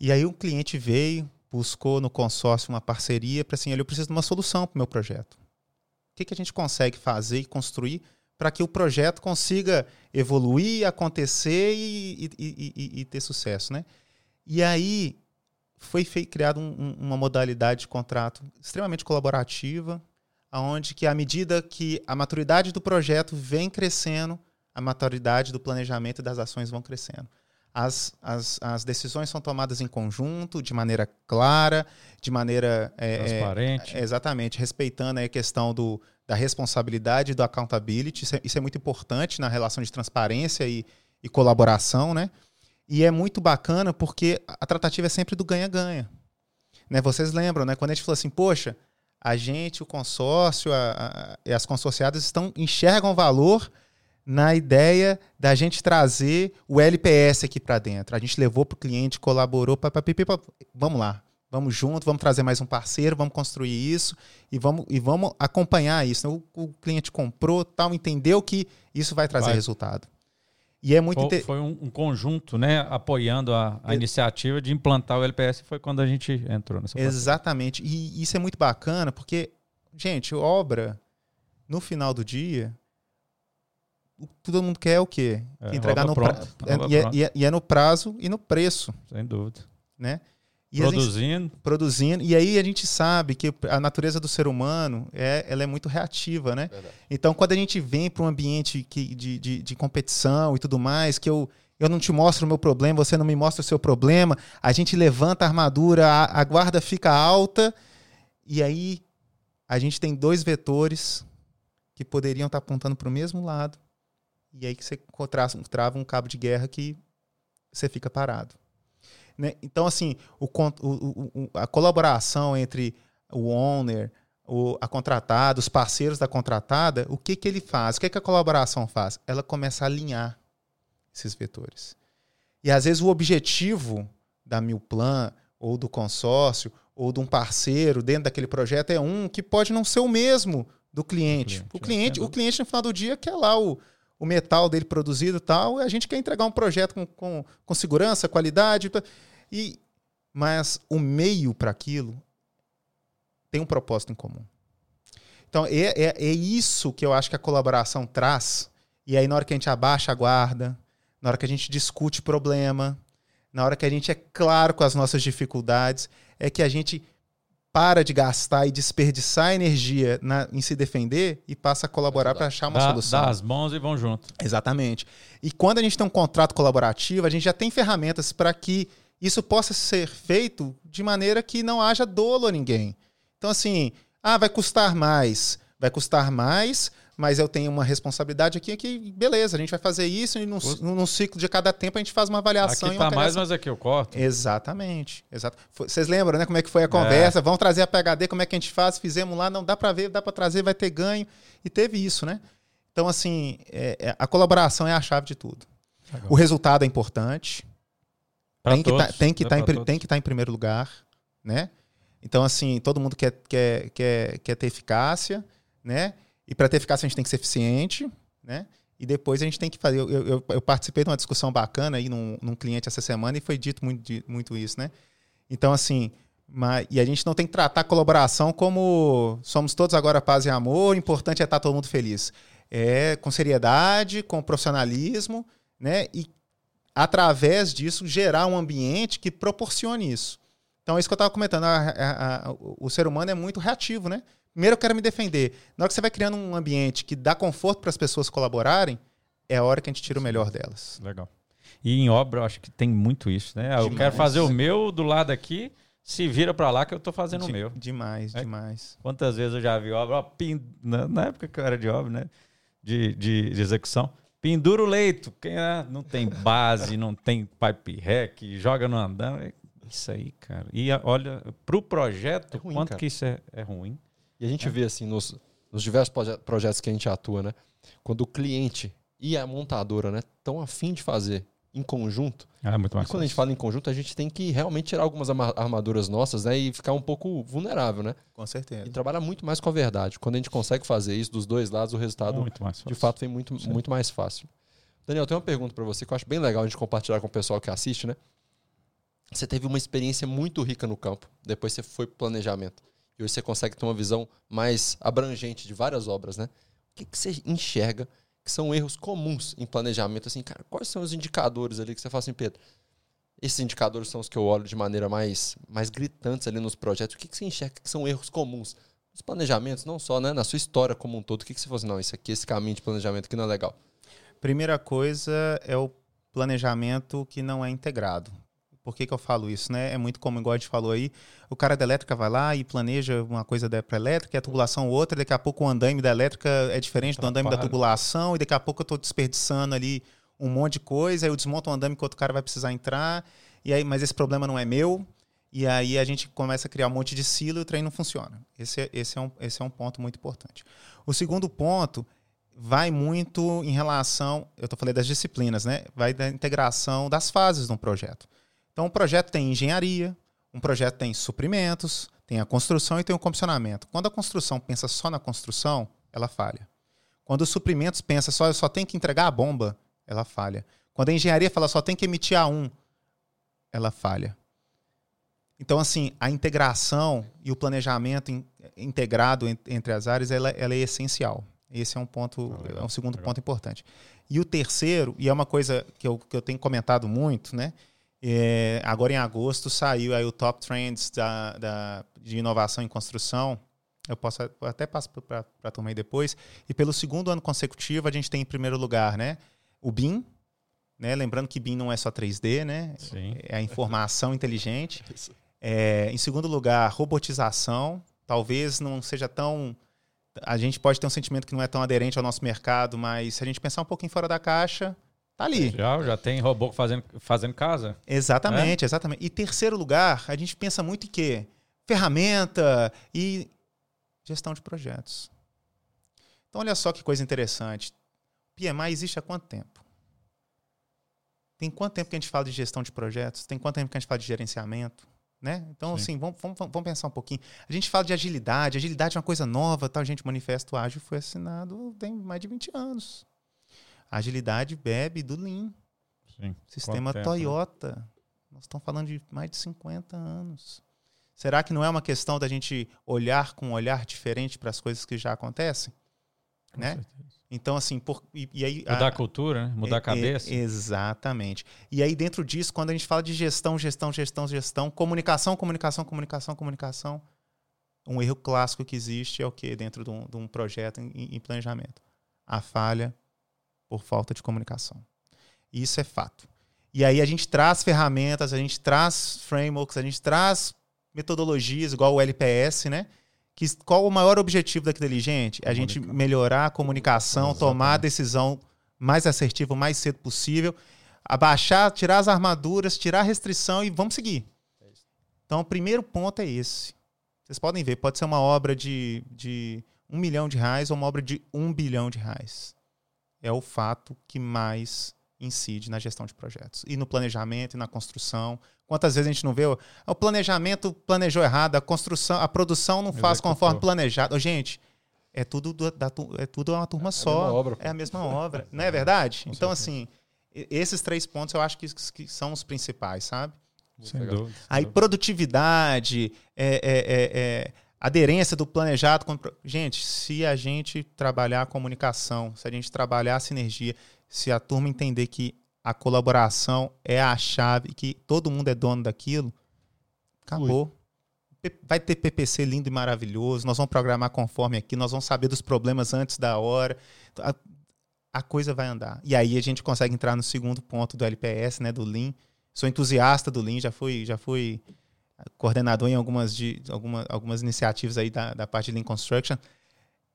E aí o cliente veio, buscou no consórcio uma parceria para assim, eu preciso de uma solução para o meu projeto. O que, que a gente consegue fazer e construir para que o projeto consiga evoluir, acontecer e, e, e, e ter sucesso, né? E aí foi feito, criado um, um, uma modalidade de contrato extremamente colaborativa, aonde que à medida que a maturidade do projeto vem crescendo, a maturidade do planejamento e das ações vão crescendo as, as, as decisões são tomadas em conjunto, de maneira clara, de maneira. É, é Transparente. É, exatamente, respeitando a questão do, da responsabilidade e do accountability. Isso é, isso é, muito importante na relação de transparência e, e colaboração, né? E é muito bacana porque a tratativa é sempre do ganha-ganha. Né? Vocês lembram, né? Quando a gente falou assim, poxa, a gente, o consórcio a, a, e as consorciadas estão enxergam valor na ideia da gente trazer o LPS aqui para dentro. A gente levou para o cliente, colaborou, pá, pá, pá, vamos lá, vamos junto, vamos trazer mais um parceiro, vamos construir isso e vamos, e vamos acompanhar isso. O, o cliente comprou, tal, entendeu que isso vai trazer vai. resultado. E é muito foi, foi um, um, conjunto, né, apoiando a, a iniciativa de implantar o LPS. Foi quando a gente entrou nessa. Exatamente. E isso é muito bacana porque, gente, obra no final do dia todo mundo quer é o quê? É, Entregar no prazo. É, e, é, e, é, e, é, no prazo e no preço. Sem dúvida. Né? E produzindo. Gente, produzindo. E aí a gente sabe que a natureza do ser humano é, ela é muito reativa, né? Verdade. Então, quando a gente vem para um ambiente que, de, de, de, competição e tudo mais, que eu, eu não te mostro o meu problema, você não me mostra o seu problema, a gente levanta a armadura, a, a guarda fica alta, e aí a gente tem dois vetores que poderiam estar apontando para o mesmo lado, e aí que você trava um cabo de guerra que você fica parado. Né? Então, assim, o, o, o, a colaboração entre o owner, a contratada, os parceiros da contratada, o que, que ele faz? O que, que a colaboração faz? Ela começa a alinhar esses vetores. E às vezes o objetivo da Milplan, ou do consórcio, ou de um parceiro dentro daquele projeto é um que pode não ser o mesmo do cliente. O cliente, o cliente, o cliente no final do dia quer lá o, o metal dele produzido e tal, a gente quer entregar um projeto com, com, com segurança, qualidade. E, mas o meio para aquilo tem um propósito em comum. Então, é, é, é isso que eu acho que a colaboração traz. E aí, na hora que a gente abaixa a guarda, na hora que a gente discute problema, na hora que a gente é claro com as nossas dificuldades, é que a gente para de gastar e desperdiçar energia na, em se defender e passa a colaborar para achar uma dá, solução. Dá as mãos e vão junto. Exatamente. E quando a gente tem um contrato colaborativo, a gente já tem ferramentas para que isso possa ser feito de maneira que não haja dolo a ninguém. Então, assim, ah, vai custar mais. Vai custar mais, mas eu tenho uma responsabilidade aqui que, beleza, a gente vai fazer isso e num, num ciclo de cada tempo a gente faz uma avaliação. Aqui tá mais, mas aqui eu corto. Exatamente. Exato. Vocês lembram, né, como é que foi a é. conversa? É. Vamos trazer a PHD, como é que a gente faz? Fizemos lá, não dá para ver, dá para trazer, vai ter ganho. E teve isso, né? Então, assim, é, é, a colaboração é a chave de tudo. O resultado é importante. Pra tem, todos, que tá, tem que tá estar em, tá em primeiro lugar, né? Então, assim, todo mundo quer, quer, quer, quer ter eficácia, né? E para ter eficácia, a gente tem que ser eficiente, né? E depois a gente tem que fazer. Eu, eu, eu participei de uma discussão bacana aí num, num, cliente essa semana e foi dito muito, muito isso, né? Então, assim, Mas, e a gente não tem que tratar a colaboração como somos todos agora paz e amor, o importante é estar todo mundo feliz. É com seriedade, com profissionalismo, né? E através disso gerar um ambiente que proporcione isso. Então, é isso que eu estava comentando. A, a, a, o ser humano é muito reativo, né? Primeiro eu quero me defender. Na hora que você vai criando um ambiente que dá conforto para as pessoas colaborarem, é a hora que a gente tira o melhor delas. Legal. E em obra, eu acho que tem muito isso, né? Demais. Eu quero fazer o meu do lado aqui, se vira para lá que eu estou fazendo de, o meu. Demais, é. demais. Quantas vezes eu já vi obra, ó, pin, na, na, época que eu era de obra, né? De, de, de execução. Pendura o leito. Quem é? Não tem base, não tem pipe rack, joga no andão. Isso aí, cara. E olha, para o projeto, é ruim, quanto cara. que isso é, é ruim. E a gente é. vê assim nos, nos diversos projetos que a gente atua, né? Quando o cliente e a montadora, né, estão afim de fazer em conjunto. Ah, é muito mais e quando a gente fala em conjunto, a gente tem que realmente tirar algumas armaduras nossas, né, e ficar um pouco vulnerável, né? Com certeza. E trabalhar muito mais com a verdade. Quando a gente consegue fazer isso dos dois lados, o resultado de fato vem muito, muito mais fácil. Daniel, tem uma pergunta para você que eu acho bem legal a gente compartilhar com o pessoal que assiste, né? Você teve uma experiência muito rica no campo, depois você foi pro planejamento. E hoje você consegue ter uma visão mais abrangente de várias obras, né? O que, que você enxerga que são erros comuns em planejamento? Assim, cara, quais são os indicadores ali que você fala assim, Pedro? Esses indicadores são os que eu olho de maneira mais, mais gritantes ali nos projetos. O que, que você enxerga que são erros comuns? Nos planejamentos, não só, né? Na sua história como um todo. O que, que você fala assim, não, isso aqui, esse caminho de planejamento aqui não é legal? Primeira coisa é o planejamento que não é integrado. Por que, que eu falo isso? Né? É muito como, igual a gente falou aí, o cara da elétrica vai lá e planeja uma coisa para elétrica, e a tubulação outra, daqui a pouco o andaime da elétrica é diferente do andaime da tubulação, e daqui a pouco eu estou desperdiçando ali um monte de coisa, aí eu desmonto um andame que outro cara vai precisar entrar, e aí, mas esse problema não é meu, e aí a gente começa a criar um monte de silo e o trem não funciona. Esse é, esse é, um, esse é um ponto muito importante. O segundo ponto vai muito em relação, eu estou falando das disciplinas, né? Vai da integração das fases de um projeto. Então, um projeto tem engenharia, um projeto tem suprimentos, tem a construção e tem o comissionamento. Quando a construção pensa só na construção, ela falha. Quando os suprimentos pensa só, só tem que entregar a bomba, ela falha. Quando a engenharia fala só tem que emitir A1, ela falha. Então, assim, a integração e o planejamento in, integrado entre as áreas, ela, ela, é essencial. Esse é um ponto, ah, legal, é um segundo legal. ponto importante. E o terceiro, e é uma coisa que eu, que eu tenho comentado muito, né? É, agora em agosto saiu aí o Top Trends da, da, de inovação em construção. Eu posso eu até passo para a turma aí depois. E pelo segundo ano consecutivo, a gente tem em primeiro lugar né, o BIM. Né? Lembrando que BIM não é só 3D, né? Sim. É a informação inteligente. É, em segundo lugar, robotização. Talvez não seja tão. A gente pode ter um sentimento que não é tão aderente ao nosso mercado, mas se a gente pensar um pouquinho fora da caixa, Tá ali. Já, já tem robô fazendo, fazendo casa. Exatamente, é? exatamente. E terceiro lugar, a gente pensa muito em quê? Ferramenta e gestão de projetos. Então, olha só que coisa interessante. PMI existe há quanto tempo? Tem quanto tempo que a gente fala de gestão de projetos? Tem quanto tempo que a gente fala de gerenciamento? Né? Então, Sim. assim, vamos, vamos, vamos, pensar um pouquinho. A gente fala de agilidade, agilidade é uma coisa nova, tal, gente, Manifesto Ágil foi assinado tem mais de 20 anos. A agilidade bebe do Lean. Sim. Sistema né? Toyota. Nós estamos falando de mais de 50 anos. Será que não é uma questão da gente olhar com um olhar diferente para as coisas que já acontecem? Com né? Certeza. Então, assim, por, e, e aí. Mudar a, a cultura, né? mudar é, a cabeça. É, exatamente. E aí, dentro disso, quando a gente fala de gestão, gestão, gestão, gestão, comunicação, comunicação, comunicação, comunicação, um erro clássico que existe é o que dentro de um, de um projeto em, em planejamento? A falha por falta de comunicação. Isso é fato. E aí a gente traz ferramentas, a gente traz frameworks, a gente traz metodologias, igual o LPS, né? Que, qual o maior objetivo daquele gente? É a gente melhorar a comunicação, Exatamente. tomar a decisão mais assertiva o mais cedo possível, abaixar, tirar as armaduras, tirar a restrição e vamos seguir. Então, o primeiro ponto é esse. Vocês podem ver, pode ser uma obra de, de um milhão de reais ou uma obra de um bilhão de reais é o fato que mais incide na gestão de projetos. E no planejamento, e na construção. Quantas vezes a gente não vê o, o planejamento planejou errado, a construção, a produção não faz conforme planejado. Gente, é tudo do, da, é tudo uma turma é só. Obra, é a mesma obra, não é verdade? então assim, esses três pontos eu acho que, que são os principais, sabe? Aí produtividade, é, é, é, é, aderência do planejado. Gente, se a gente trabalhar a comunicação, se a gente trabalhar a sinergia, se a turma entender que a colaboração é a chave, que todo mundo é dono daquilo, acabou. Ui. Vai ter PPC lindo e maravilhoso, nós vamos programar conforme aqui, nós vamos saber dos problemas antes da hora. A, a coisa vai andar. E aí a gente consegue entrar no segundo ponto do LPS, né, do Lean. Sou entusiasta do Lean, já fui, já fui coordenador em algumas, de, alguma, algumas iniciativas aí da, da parte de Lean Construction.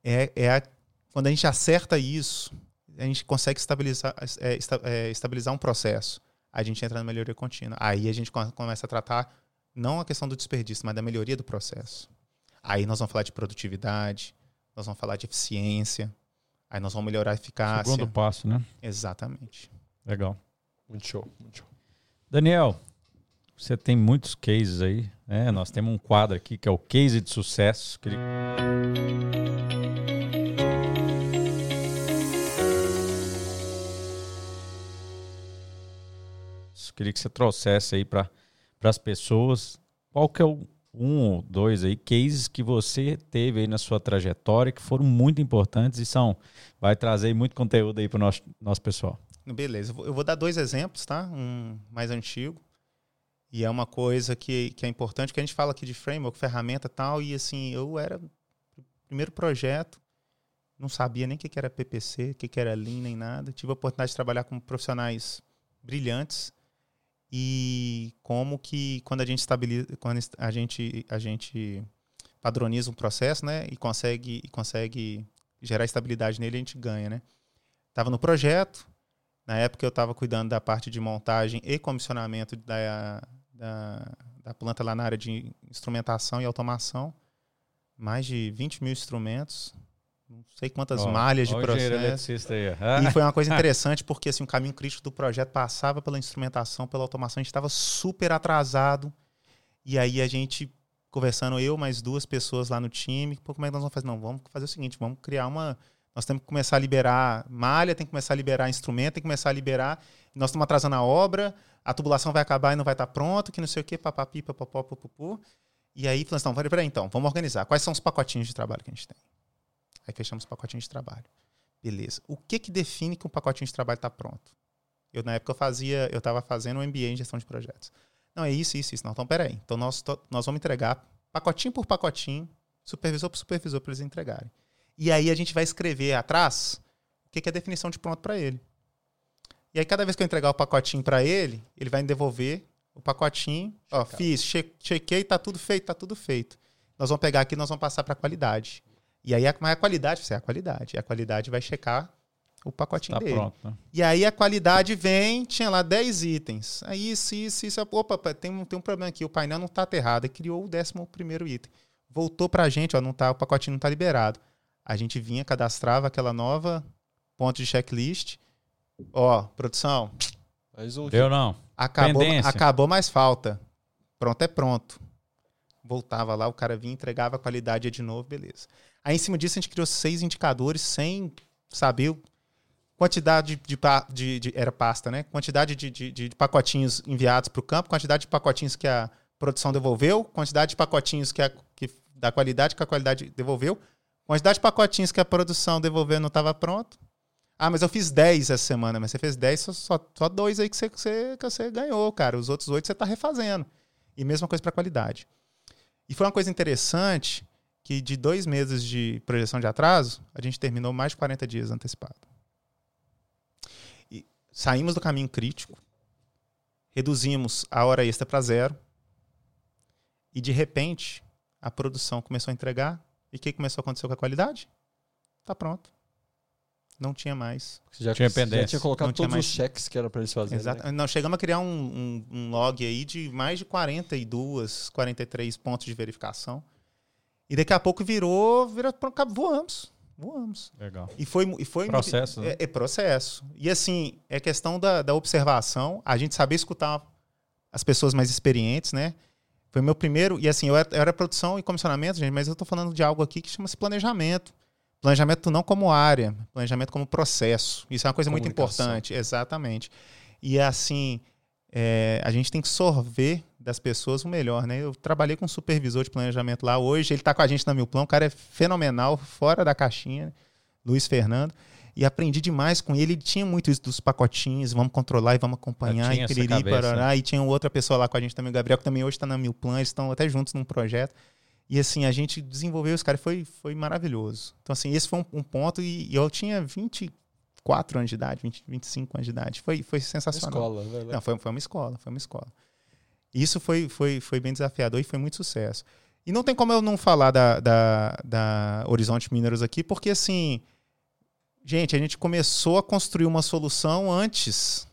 É, é a, quando a gente acerta isso, a gente consegue estabilizar, é, é, estabilizar um processo. A gente entra na melhoria contínua. Aí a gente começa a tratar não a questão do desperdício, mas da melhoria do processo. Aí nós vamos falar de produtividade, nós vamos falar de eficiência, aí nós vamos melhorar a eficácia. Segundo passo, né? Exatamente. Legal. Muito show, muito show. Daniel, você tem muitos cases aí, né? Nós temos um quadro aqui que é o case de sucesso. Que ele... Queria que você trouxesse aí para as pessoas qual que é o um ou dois aí cases que você teve aí na sua trajetória que foram muito importantes e são vai trazer muito conteúdo aí para o nosso, nosso pessoal. Beleza, eu vou dar dois exemplos, tá? Um mais antigo e é uma coisa que, que é importante que a gente fala aqui de framework, ferramenta tal e assim eu era primeiro projeto não sabia nem o que era PPC, o que era Lean nem nada. Tive a oportunidade de trabalhar com profissionais brilhantes e como que quando a gente estabiliza, quando a gente a gente padroniza um processo, né, e consegue e consegue gerar estabilidade nele, a gente ganha, né? Tava no projeto, na época eu estava cuidando da parte de montagem e comissionamento da, da, da planta lá na área de instrumentação e automação, mais de 20 mil instrumentos, não sei quantas oh, malhas de processo. Aí. E foi uma coisa interessante porque assim, o caminho crítico do projeto passava pela instrumentação, pela automação, a gente estava super atrasado. E aí a gente conversando eu mais duas pessoas lá no time, pô, como é que nós vamos fazer? Não, vamos fazer o seguinte, vamos criar uma nós temos que começar a liberar malha, tem que começar a liberar instrumento, tem que começar a liberar. Nós estamos atrasando a obra, a tubulação vai acabar e não vai estar pronto, que não sei o quê, papapi, papapó, pupupu. E aí, falamos, não, peraí, então, vamos organizar. Quais são os pacotinhos de trabalho que a gente tem? Aí fechamos o pacotinho de trabalho. Beleza. O que que define que um pacotinho de trabalho está pronto? Eu, na época, eu fazia, eu estava fazendo um MBA em gestão de projetos. Não, é isso, isso, isso. Não, então, peraí. Então, nós, nós vamos entregar pacotinho por pacotinho, supervisor por supervisor, para eles entregarem. E aí, a gente vai escrever atrás o que, que é a definição de pronto para ele. E aí, cada vez que eu entregar o pacotinho para ele, ele vai me devolver o pacotinho. Ó, fiz, chequei, tá tudo feito, tá tudo feito. Nós vamos pegar aqui, nós vamos passar para a qualidade. E aí, mas a qualidade, você é a qualidade. E a qualidade vai checar o pacotinho tá dele. Pronto, né? E aí a qualidade vem, tinha lá 10 itens. Aí isso, isso, isso. Opa, tem um, tem um problema aqui, o painel não está aterrado. E criou o 11 primeiro item. Voltou para a gente, ó, não tá, o pacotinho não está liberado. A gente vinha, cadastrava aquela nova ponto de checklist. Ó, produção. Deu não. Acabou, acabou mais falta. Pronto é pronto. Voltava lá, o cara vinha, entregava a qualidade de novo, beleza. Aí, em cima disso, a gente criou seis indicadores sem saber quantidade de, de, de era pasta, né? Quantidade de, de, de pacotinhos enviados para o campo, quantidade de pacotinhos que a produção devolveu, quantidade de pacotinhos que, a, que da qualidade que a qualidade devolveu, quantidade de pacotinhos que a produção devolveu não estava pronto. Ah, mas eu fiz 10 essa semana, mas você fez 10, só, só, só dois aí que você, que você, que você ganhou, cara. Os outros oito você está refazendo. E mesma coisa para qualidade. E foi uma coisa interessante que de dois meses de projeção de atraso, a gente terminou mais de 40 dias antecipado. E saímos do caminho crítico, reduzimos a hora extra para zero, e de repente a produção começou a entregar. E o que começou a acontecer com a qualidade? Tá pronto. Não tinha mais. Você já tinha pendência. Já tinha colocado não todos mais... os cheques que era para eles fazerem. Exato. Né? Não, chegamos a criar um, um, um, log aí de mais de 42, 43 pontos de verificação. E daqui a pouco virou, virou voamos. Voamos. Legal. E foi, e foi processo. Né? É, é, processo. E assim, é questão da, da observação, a gente saber escutar as pessoas mais experientes, né? Foi meu primeiro. E assim, eu era, eu era produção e comissionamento, gente, mas eu estou falando de algo aqui que chama-se planejamento. Planejamento não como área, planejamento como processo. Isso é uma coisa muito importante. Exatamente. E assim, é, a gente tem que sorver das pessoas o melhor, né? Eu trabalhei com um supervisor de planejamento lá hoje, ele está com a gente na Milplan, o cara é fenomenal, fora da caixinha, né? Luiz Fernando e aprendi demais com ele. Ele tinha muito isso dos pacotinhos, vamos controlar e vamos acompanhar, e piriri, parará. E tinha outra pessoa lá com a gente também, o Gabriel, que também hoje está na Mil Plan, eles estão até juntos num projeto. E assim, a gente desenvolveu os caras, foi, foi maravilhoso. Então, assim, esse foi um, um ponto, e, e, eu tinha 24 anos de idade, 20, 25 anos de idade. Foi, foi sensacional. Uma escola, Não, foi, foi uma escola, foi uma escola. Isso foi, foi, foi bem desafiador e foi muito sucesso. E não tem como eu não falar da, da, da Horizonte Mineros aqui, porque assim, Gente, a gente começou a construir uma solução antes.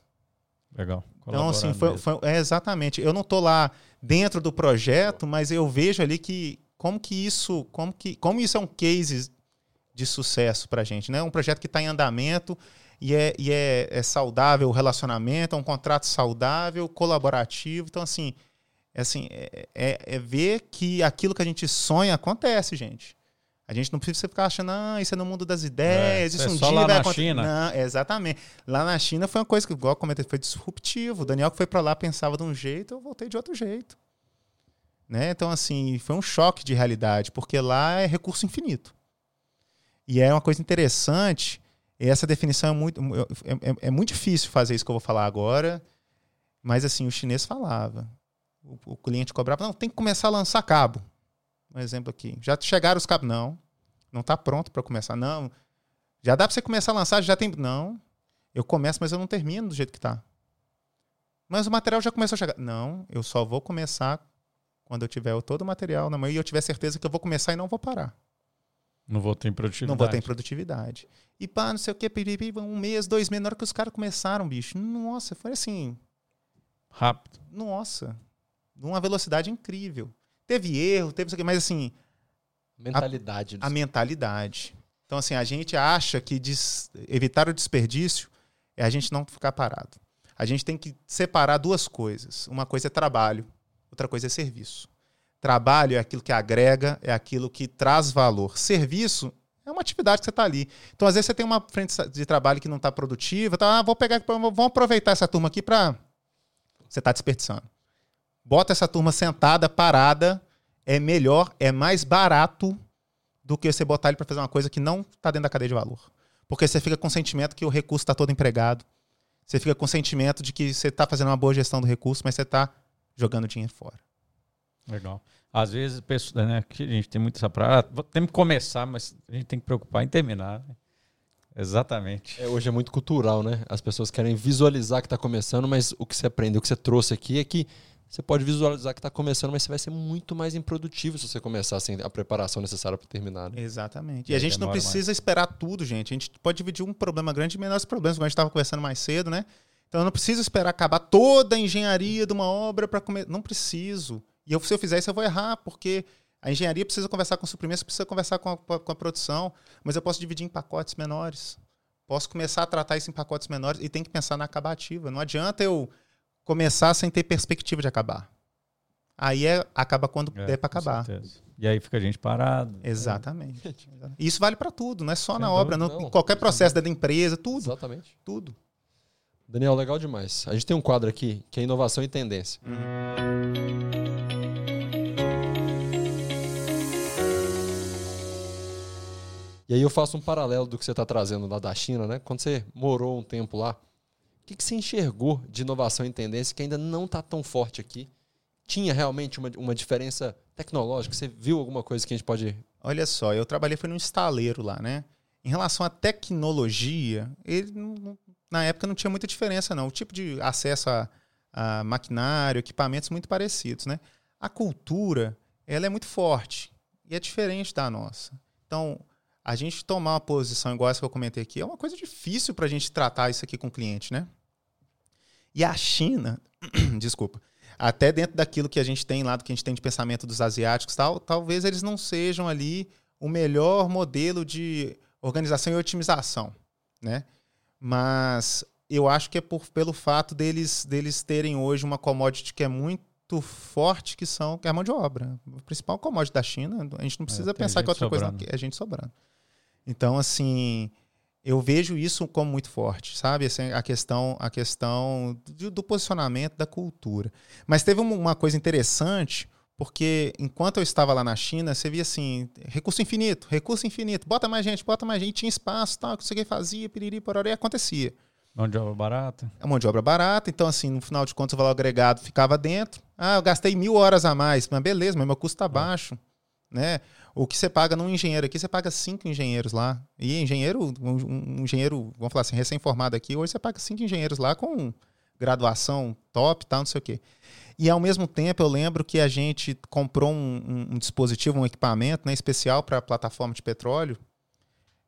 Legal. Então, assim, foi, foi é, exatamente. Eu não estou lá dentro do projeto, mas eu vejo ali que como que isso, como que, como isso é um case de sucesso para a gente, né? Um projeto que está em andamento e, é, e é, é, saudável o relacionamento, é um contrato saudável, colaborativo. Então, assim, é, assim é, é, é ver que aquilo que a gente sonha acontece, gente. A gente não precisa ficar achando, ah, isso é no mundo das ideias, é, isso é um dia lá vai na acontecer. China. Não, exatamente. Lá na China foi uma coisa que, igual eu comentei, foi disruptivo. O Daniel que foi para lá pensava de um jeito, eu voltei de outro jeito. Né? Então, assim, foi um choque de realidade, porque lá é recurso infinito. E é uma coisa interessante, essa definição é muito, é, é, é muito difícil fazer isso que eu vou falar agora, mas assim, o chinês falava. O, o cliente cobrava, não, tem que começar a lançar cabo um exemplo aqui. Já chegaram os cabos? Não. Não está pronto para começar. Não. Já dá para você começar a lançar? Já tem. Não. Eu começo, mas eu não termino do jeito que está. Mas o material já começou a chegar. Não, eu só vou começar quando eu tiver todo o material na mão e eu tiver certeza que eu vou começar e não vou parar. Não vou ter produtividade. Não vou ter produtividade. E pá, não sei o que, um mês, dois meses, na hora que os caras começaram, bicho, nossa, foi assim. Rápido. Nossa. Numa velocidade incrível. Teve erro, teve isso aqui, mas assim. Mentalidade. A, a mentalidade. Então, assim, a gente acha que des, evitar o desperdício é a gente não ficar parado. A gente tem que separar duas coisas. Uma coisa é trabalho, outra coisa é serviço. Trabalho é aquilo que agrega, é aquilo que traz valor. Serviço é uma atividade que você está ali. Então, às vezes, você tem uma frente de trabalho que não está produtiva, tá, ah, vou pegar, vamos aproveitar essa turma aqui para. Você está desperdiçando. Bota essa turma sentada, parada, é melhor, é mais barato do que você botar ele para fazer uma coisa que não está dentro da cadeia de valor. Porque você fica com o sentimento que o recurso está todo empregado. Você fica com o sentimento de que você está fazendo uma boa gestão do recurso, mas você está jogando dinheiro fora. Legal. Às vezes, né, que a gente tem muito essa praia, tem que começar, mas a gente tem que preocupar em terminar. Né? Exatamente. É, hoje é muito cultural, né? As pessoas querem visualizar que está começando, mas o que você aprende, o que você trouxe aqui é que você pode visualizar que está começando, mas você vai ser muito mais improdutivo se você começar sem a preparação necessária para terminar. Né? Exatamente. E, e a gente não precisa mais. esperar tudo, gente. A gente pode dividir um problema grande em menores problemas, como a gente estava conversando mais cedo, né? Então eu não preciso esperar acabar toda a engenharia de uma obra para começar. Não preciso. E eu, se eu fizer isso, eu vou errar, porque a engenharia precisa conversar com o suprimento, precisa conversar com a, com a produção, mas eu posso dividir em pacotes menores. Posso começar a tratar isso em pacotes menores e tem que pensar na acabativa. Não adianta eu começar sem ter perspectiva de acabar. Aí é, acaba quando é, der para acabar. E aí fica a gente parado. Né? Exatamente. Né? Isso vale para tudo, não é só Sem na obra, não, não, qualquer processo da empresa, tudo. Exatamente. Tudo. Daniel, legal demais. A gente tem um quadro aqui que é inovação e tendência. Uhum. E aí eu faço um paralelo do que você está trazendo lá da China, né? Quando você morou um tempo lá, que, que você enxergou de inovação e tendência que ainda não está tão forte aqui? Tinha realmente uma, uma diferença tecnológica? Você viu alguma coisa que a gente pode. Olha só, eu trabalhei foi no estaleiro lá, né? Em relação à tecnologia, ele na época não tinha muita diferença, não. O tipo de acesso a, a maquinário, equipamentos muito parecidos, né? A cultura, ela é muito forte e é diferente da nossa. Então, a gente tomar uma posição igual essa que eu comentei aqui é uma coisa difícil para a gente tratar isso aqui com o cliente, né? E a China, desculpa, até dentro daquilo que a gente tem lá, do que a gente tem de pensamento dos asiáticos tal, talvez eles não sejam ali o melhor modelo de organização e otimização, né? Mas eu acho que é por, pelo fato deles, deles terem hoje uma commodity que é muito forte, que são que é a mão de obra. O principal commodity da China, a gente não precisa é, pensar que outra sobrando. coisa não, é a gente sobrando. Então, assim, eu vejo isso como muito forte, sabe? Assim, a questão, a questão do, do posicionamento da cultura. Mas teve uma coisa interessante, porque enquanto eu estava lá na China, você via assim, recurso infinito, recurso infinito, bota mais gente, bota mais gente, tinha espaço, tal, que você fazia, piriri, pororé, acontecia. Mão de obra barata. É mão de obra barata, então assim, no final de contas o valor agregado ficava dentro. Ah, eu gastei mil horas a mais, mas beleza, mas meu custo está baixo, né? O que você paga num engenheiro aqui, você paga cinco engenheiros lá. E engenheiro, um, um engenheiro, vamos falar assim, recém-formado aqui, hoje você paga cinco engenheiros lá com graduação top, tal, não sei o quê. E ao mesmo tempo eu lembro que a gente comprou um, um, um dispositivo, um equipamento né, especial para a plataforma de petróleo.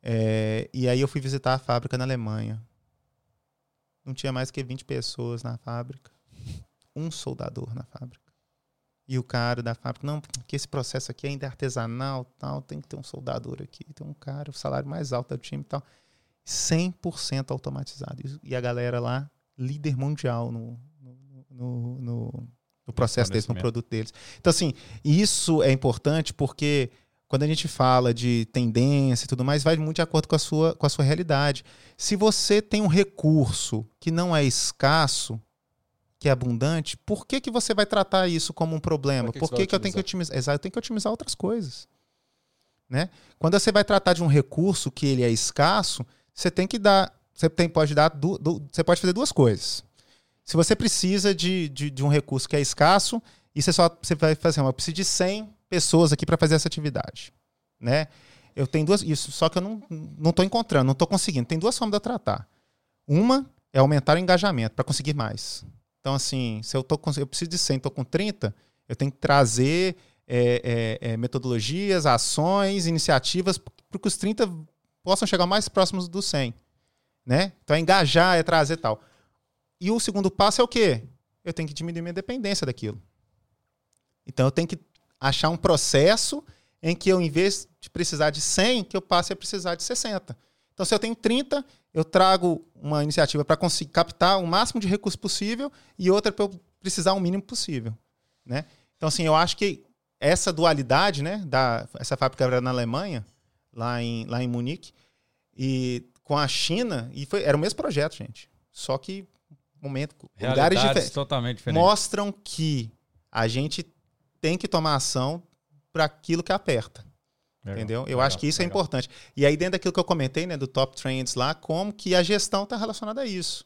É, e aí eu fui visitar a fábrica na Alemanha. Não tinha mais que 20 pessoas na fábrica. Um soldador na fábrica. E o cara da fábrica, não, porque esse processo aqui ainda é artesanal, tal, tem que ter um soldador aqui, tem um cara, o salário mais alto do time e tal. 100% automatizado. E a galera lá, líder mundial no, no, no, no, no processo deles, no produto deles. Então, assim, isso é importante porque quando a gente fala de tendência e tudo mais, vai muito de acordo com a sua, com a sua realidade. Se você tem um recurso que não é escasso, que é abundante, por que, que você vai tratar isso como um problema? Que por que, que, que eu tenho que otimizar? Exato, eu tenho que otimizar outras coisas. Né? Quando você vai tratar de um recurso que ele é escasso, você tem que dar. Você tem, pode dar. Du, du, você pode fazer duas coisas. Se você precisa de, de, de, um recurso que é escasso, e você só você vai fazer, eu preciso de 100 pessoas aqui para fazer essa atividade. Né? Eu tenho duas. Isso, só que eu não estou encontrando, não estou conseguindo. Tem duas formas de eu tratar. Uma é aumentar o engajamento para conseguir mais. Então, assim, se eu, tô com, eu preciso de 100, estou com 30, eu tenho que trazer é, é, é, metodologias, ações, iniciativas para que os 30 possam chegar mais próximos do 100. Né? Então, é engajar, é trazer tal. E o segundo passo é o quê? Eu tenho que diminuir minha dependência daquilo. Então, eu tenho que achar um processo em que eu, em vez de precisar de 100, que eu passe a precisar de 60. Então, se eu tenho 30, eu trago uma iniciativa para conseguir captar o máximo de recurso possível e outra para eu precisar o mínimo possível. Né? Então, assim, eu acho que essa dualidade, né, da, essa fábrica era na Alemanha, lá em, lá em Munique, e com a China, e foi, era o mesmo projeto, gente. Só que, momento, lugares diferentes. totalmente diferentes. Mostram que a gente tem que tomar ação para aquilo que aperta. Legal, entendeu? Eu legal, acho que isso é legal. é importante. E aí, dentro daquilo que eu comentei, né, do top trends lá, como que a gestão está relacionada a isso.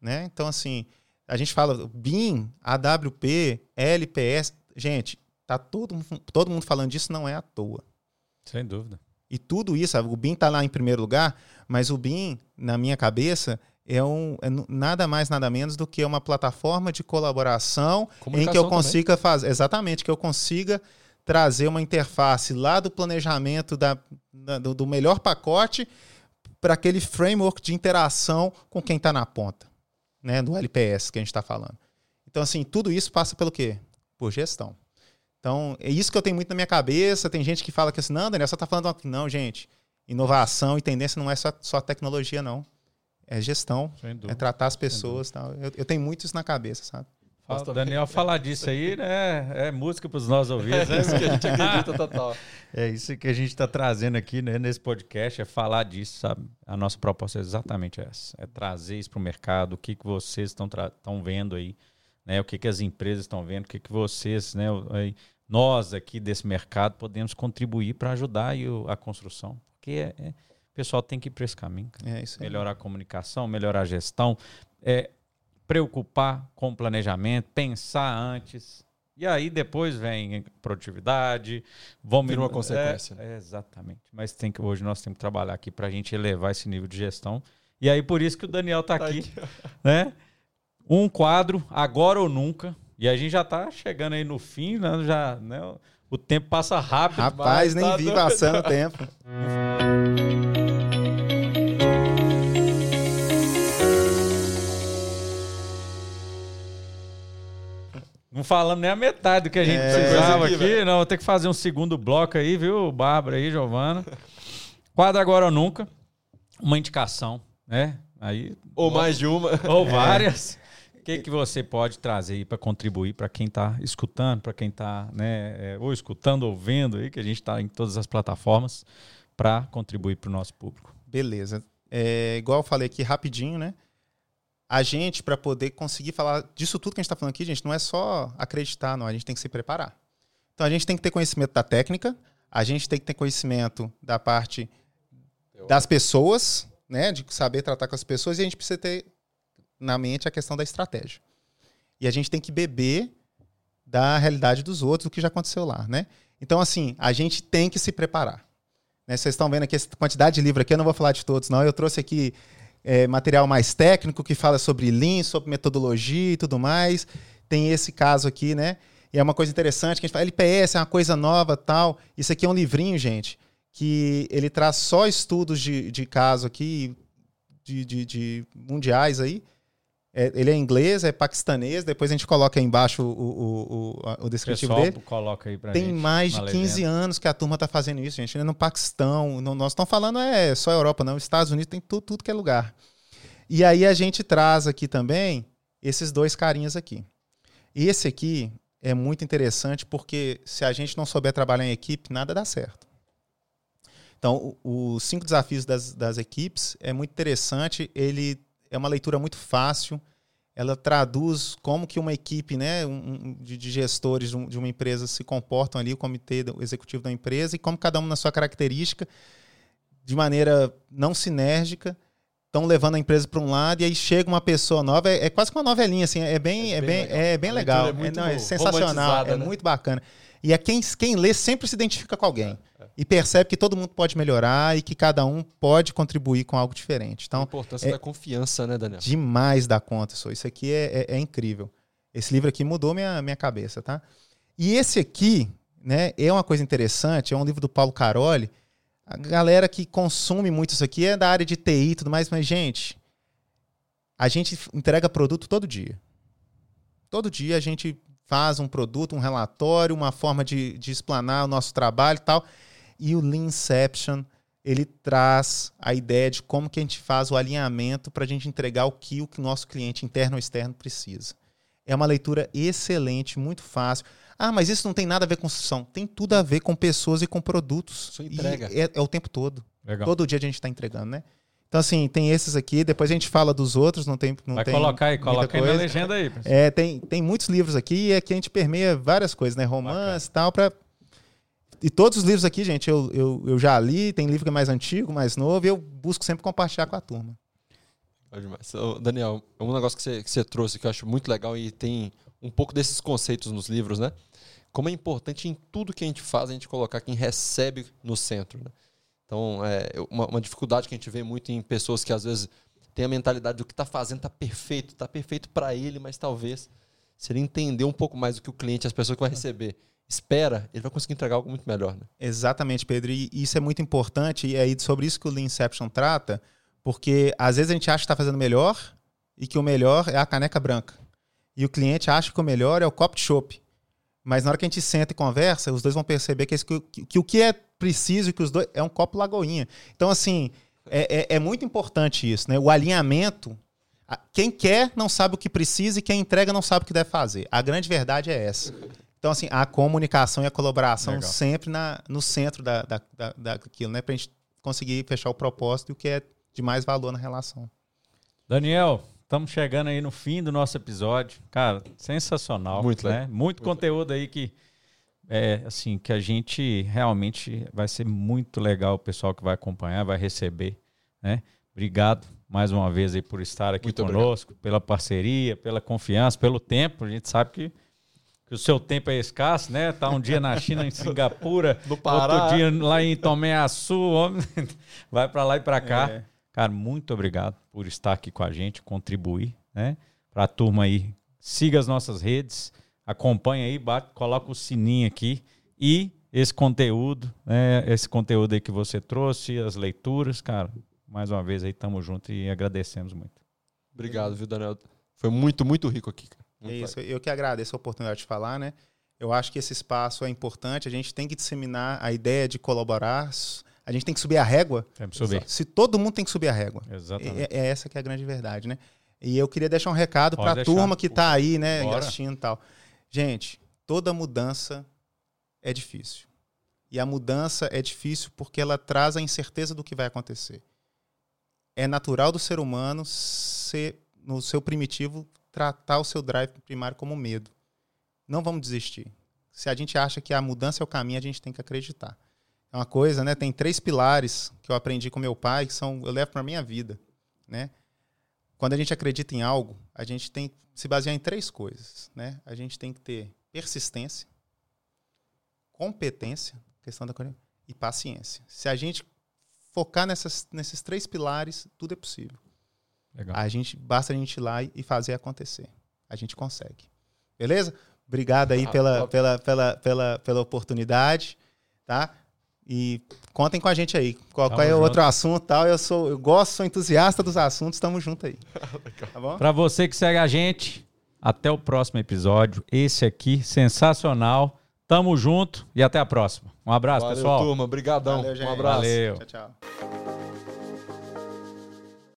Né? Então, assim, a gente fala BIM, AWP, LPS. Gente, tá todo, todo mundo falando disso, não é à toa. Sem dúvida. E tudo isso, o BIM está lá em primeiro lugar, mas o BIM, na minha cabeça, é, um, é nada mais, nada menos do que uma plataforma de colaboração em que eu consiga fazer. Exatamente, que eu consiga trazer uma interface lá do planejamento da, da do, melhor pacote para aquele framework de interação com quem está na ponta, né, do LPS que a gente está falando. Então, assim, tudo isso passa pelo quê? Por gestão. Então, é isso que eu tenho muito na minha cabeça. Tem gente que fala que assim, não, Daniel, você está falando. Não, gente, inovação e tendência não é só, só tecnologia, não. É gestão, é tratar as pessoas. Tal. Eu, eu tenho muito isso na cabeça, sabe? Fala, Daniel, falar disso aí, né? É música para os nossos ouvidos. É isso que a gente acredita total. É isso que a gente está trazendo aqui né, nesse podcast, é falar disso, sabe? A nossa proposta é exatamente essa. É trazer isso para o mercado, o que, que vocês estão vendo aí, né? O que, que as empresas estão vendo, o que, que vocês, né? Nós aqui desse mercado podemos contribuir para ajudar a construção. Porque é, é, o pessoal tem que ir para esse caminho. É isso aí. Melhorar a comunicação, melhorar a gestão. É, preocupar com o planejamento, pensar antes. E aí depois vem produtividade, vamos Vira uma consequência. É, é, exatamente. Mas tem que hoje nós temos que trabalhar aqui para a gente elevar esse nível de gestão. E aí por isso que o Daniel está tá aqui, aqui, né? Um quadro agora ou nunca. E a gente já está chegando aí no fim, né? Já, né? O tempo passa rápido. Rapaz, nem tá vi passando o tempo. Não falamos nem a metade do que a gente é, precisava aqui. aqui não, vou ter que fazer um segundo bloco aí, viu, Bárbara aí, Giovana. Quadro agora ou nunca. Uma indicação, né? Aí, ou mais de uma. Ou várias. O que, que você pode trazer aí para contribuir para quem está escutando, para quem está, né, é, ou escutando ou vendo aí, que a gente está em todas as plataformas, para contribuir para o nosso público? Beleza. é, igual eu falei aqui rapidinho, né? A gente, para poder conseguir falar disso tudo que a gente está falando aqui, gente, não é só acreditar, não. A gente tem que se preparar. Então a gente tem que ter conhecimento da técnica, a gente tem que ter conhecimento da parte das pessoas, né? De saber tratar com as pessoas, e a gente precisa ter na mente a questão da estratégia. E a gente tem que beber da realidade dos outros, do que já aconteceu lá, né? Então, assim, a gente tem que se preparar. Né? Vocês estão vendo aqui essa quantidade de livros aqui, eu não vou falar de todos, não. Eu trouxe aqui é, material mais técnico que fala sobre Lean, sobre metodologia e tudo mais. Tem esse caso aqui, né? E é uma coisa interessante que a gente fala, LPS é uma coisa nova tal. Isso aqui é um livrinho, gente, que ele traz só estudos de, de caso aqui, de, de, de mundiais aí, é, ele é inglês, é paquistanês, depois a gente coloca aí embaixo o, o, o, o descritivo Pessoal, dele. coloca aí pra Tem gente, mais de na 15 legenda. anos que a turma está fazendo isso, gente. Ainda no Paquistão, no, nós estamos falando é só Europa, não. Estados Unidos tem tudo, tudo que é lugar. E aí a gente traz aqui também esses dois carinhas aqui. Esse aqui é muito interessante porque se a gente não souber trabalhar em equipe, nada dá certo. Então, os cinco desafios das, das equipes é muito interessante. Ele é uma leitura muito fácil. Ela traduz como que uma equipe né, um- de, de gestores de um- de uma empresa se comportam ali, o comitê do- executivo da empresa, e como cada um na sua característica, de maneira não sinérgica, estão levando a empresa para um lado, e aí chega uma pessoa nova, é, é quase que uma novelinha, assim, é bem, É é bem bem, legal. é bem A legal. é É, não, é sensacional, é né? muito bacana. E é quem, quem lê sempre se identifica com alguém. É, E percebe que todo mundo pode melhorar e que cada um pode contribuir com algo diferente. a Então, importância é- da confiança, né, Daniel? demais da conta, só. Isso aqui é, é- é incrível. Esse livro aqui mudou minha, minha cabeça, tá? E esse aqui, né, é uma coisa interessante, é um livro do Paulo Caroli. A galera que consome muito isso aqui é da área de TI e tudo mais, mas, gente, a gente entrega produto todo dia. Todo dia a gente faz um produto, um relatório, uma forma de, de explanar o nosso trabalho e tal. E o Leanception, ele traz a ideia de como que a gente faz o alinhamento para a gente entregar o que o nosso cliente interno ou externo precisa. É uma leitura excelente, muito fácil. Ah, mas isso não tem nada a ver com construção. Tem tudo a ver com pessoas e com produtos. Isso entrega. E é, é o tempo todo. Legal. Todo dia a gente está entregando, né? Então, assim, tem esses aqui, depois a gente fala dos outros, não tem. Não Vai tem colocar aí, coloca aí na legenda aí. pessoal. É, tem, tem muitos livros aqui e aqui a gente permeia várias coisas, né? Romance e tal, pra... E todos os livros aqui, gente, eu, eu, eu já li, tem livro que é mais antigo, mais novo, e eu busco sempre compartilhar com a turma. Ô, Daniel, um negócio que você, que você trouxe que eu acho muito legal e tem um pouco desses conceitos nos livros, né? Como é importante em tudo que a gente faz a gente colocar quem recebe no centro, né? Então, é uma, uma dificuldade que a gente vê muito em pessoas que às vezes têm a mentalidade do que está fazendo está perfeito, está perfeito para ele, mas talvez se ele entender um pouco mais do que o cliente, as pessoas que vai receber, espera, ele vai conseguir entregar algo muito melhor, né? Exatamente, Pedro. E isso é muito importante, e é sobre isso que o Leanception trata, porque às vezes a gente acha que está fazendo melhor e que o melhor é a caneca branca. E o cliente acha que o melhor é o copo de chopp. Mas na hora que a gente senta e conversa, os dois vão perceber que, esse- que, que- que o que é preciso e que os dois é um copo lagoinha. Então, assim, é, é- é muito importante isso, né? O alinhamento. a- Quem quer não sabe o que precisa e quem entrega não sabe o que deve fazer. A grande verdade é essa. Então, assim, a comunicação e a colaboração Legal. sempre na, no centro da, da, da, daquilo, né? Pra gente conseguir fechar o propósito e o que é de mais valor na relação. Daniel, estamos chegando aí no fim do nosso episódio. Cara, sensacional. Muito né? legal. Muito conteúdo aí que é assim que a gente realmente vai ser muito legal o pessoal que vai acompanhar, vai receber, né? Obrigado mais uma vez aí por estar aqui Muito conosco, pela parceria, pela confiança, pelo tempo. A gente sabe que, o seu tempo é escasso, né? Tá um dia na China, em Singapura, outro dia lá em Tomé Açu, vai para lá e para cá. É. Cara, muito obrigado por estar aqui com a gente, contribuir, né? Para a turma aí, siga as nossas redes, acompanha aí, bate, coloca o sininho aqui e esse conteúdo, né? Esse conteúdo aí que você trouxe, as leituras, cara, mais uma vez aí tamo junto e agradecemos muito. Obrigado, viu, Daniel? Foi muito, muito rico aqui, cara. É isso, eu que agradeço a oportunidade de falar, né? Eu acho que esse espaço é importante, a gente tem que disseminar a ideia de colaborar, a gente tem que subir a régua. Temos que subir. Se todo mundo tem que subir a régua. Exatamente. É, é essa que é a grande verdade, né? E eu queria deixar um recado para a turma que está aí, né, Bora. assistindo e tal. Gente, toda mudança é difícil. E a mudança é difícil porque ela traz a incerteza do que vai acontecer. é natural do ser humano ser, no seu primitivo, tratar o seu drive primário como medo. Não vamos desistir. Se a gente acha que a mudança é o caminho, a gente tem que acreditar. É uma coisa, né? Tem três pilares que eu aprendi com meu pai, que são eu levo para minha vida, né? Quando a gente acredita em algo, a gente tem que se basear em três coisas, né? A gente tem que ter persistência, competência, questão da e paciência. Se a gente focar nessas, nesses três pilares, tudo é possível. Legal. A gente basta a gente ir lá e fazer acontecer. A gente consegue. Beleza? Obrigado aí ah, pela, pela, pela, pela, pela oportunidade, tá? E contem com a gente aí. Qual, qual é o outro assunto tal? Eu sou, eu gosto, sou entusiasta dos assuntos, tamo junto aí. tá bom? Para você que segue a gente, até o próximo episódio. Esse aqui, sensacional. Tamo junto e até a próxima. Um abraço, Valeu, pessoal. turma. Obrigadão. Valeu, um abraço. Valeu. Tchau, tchau.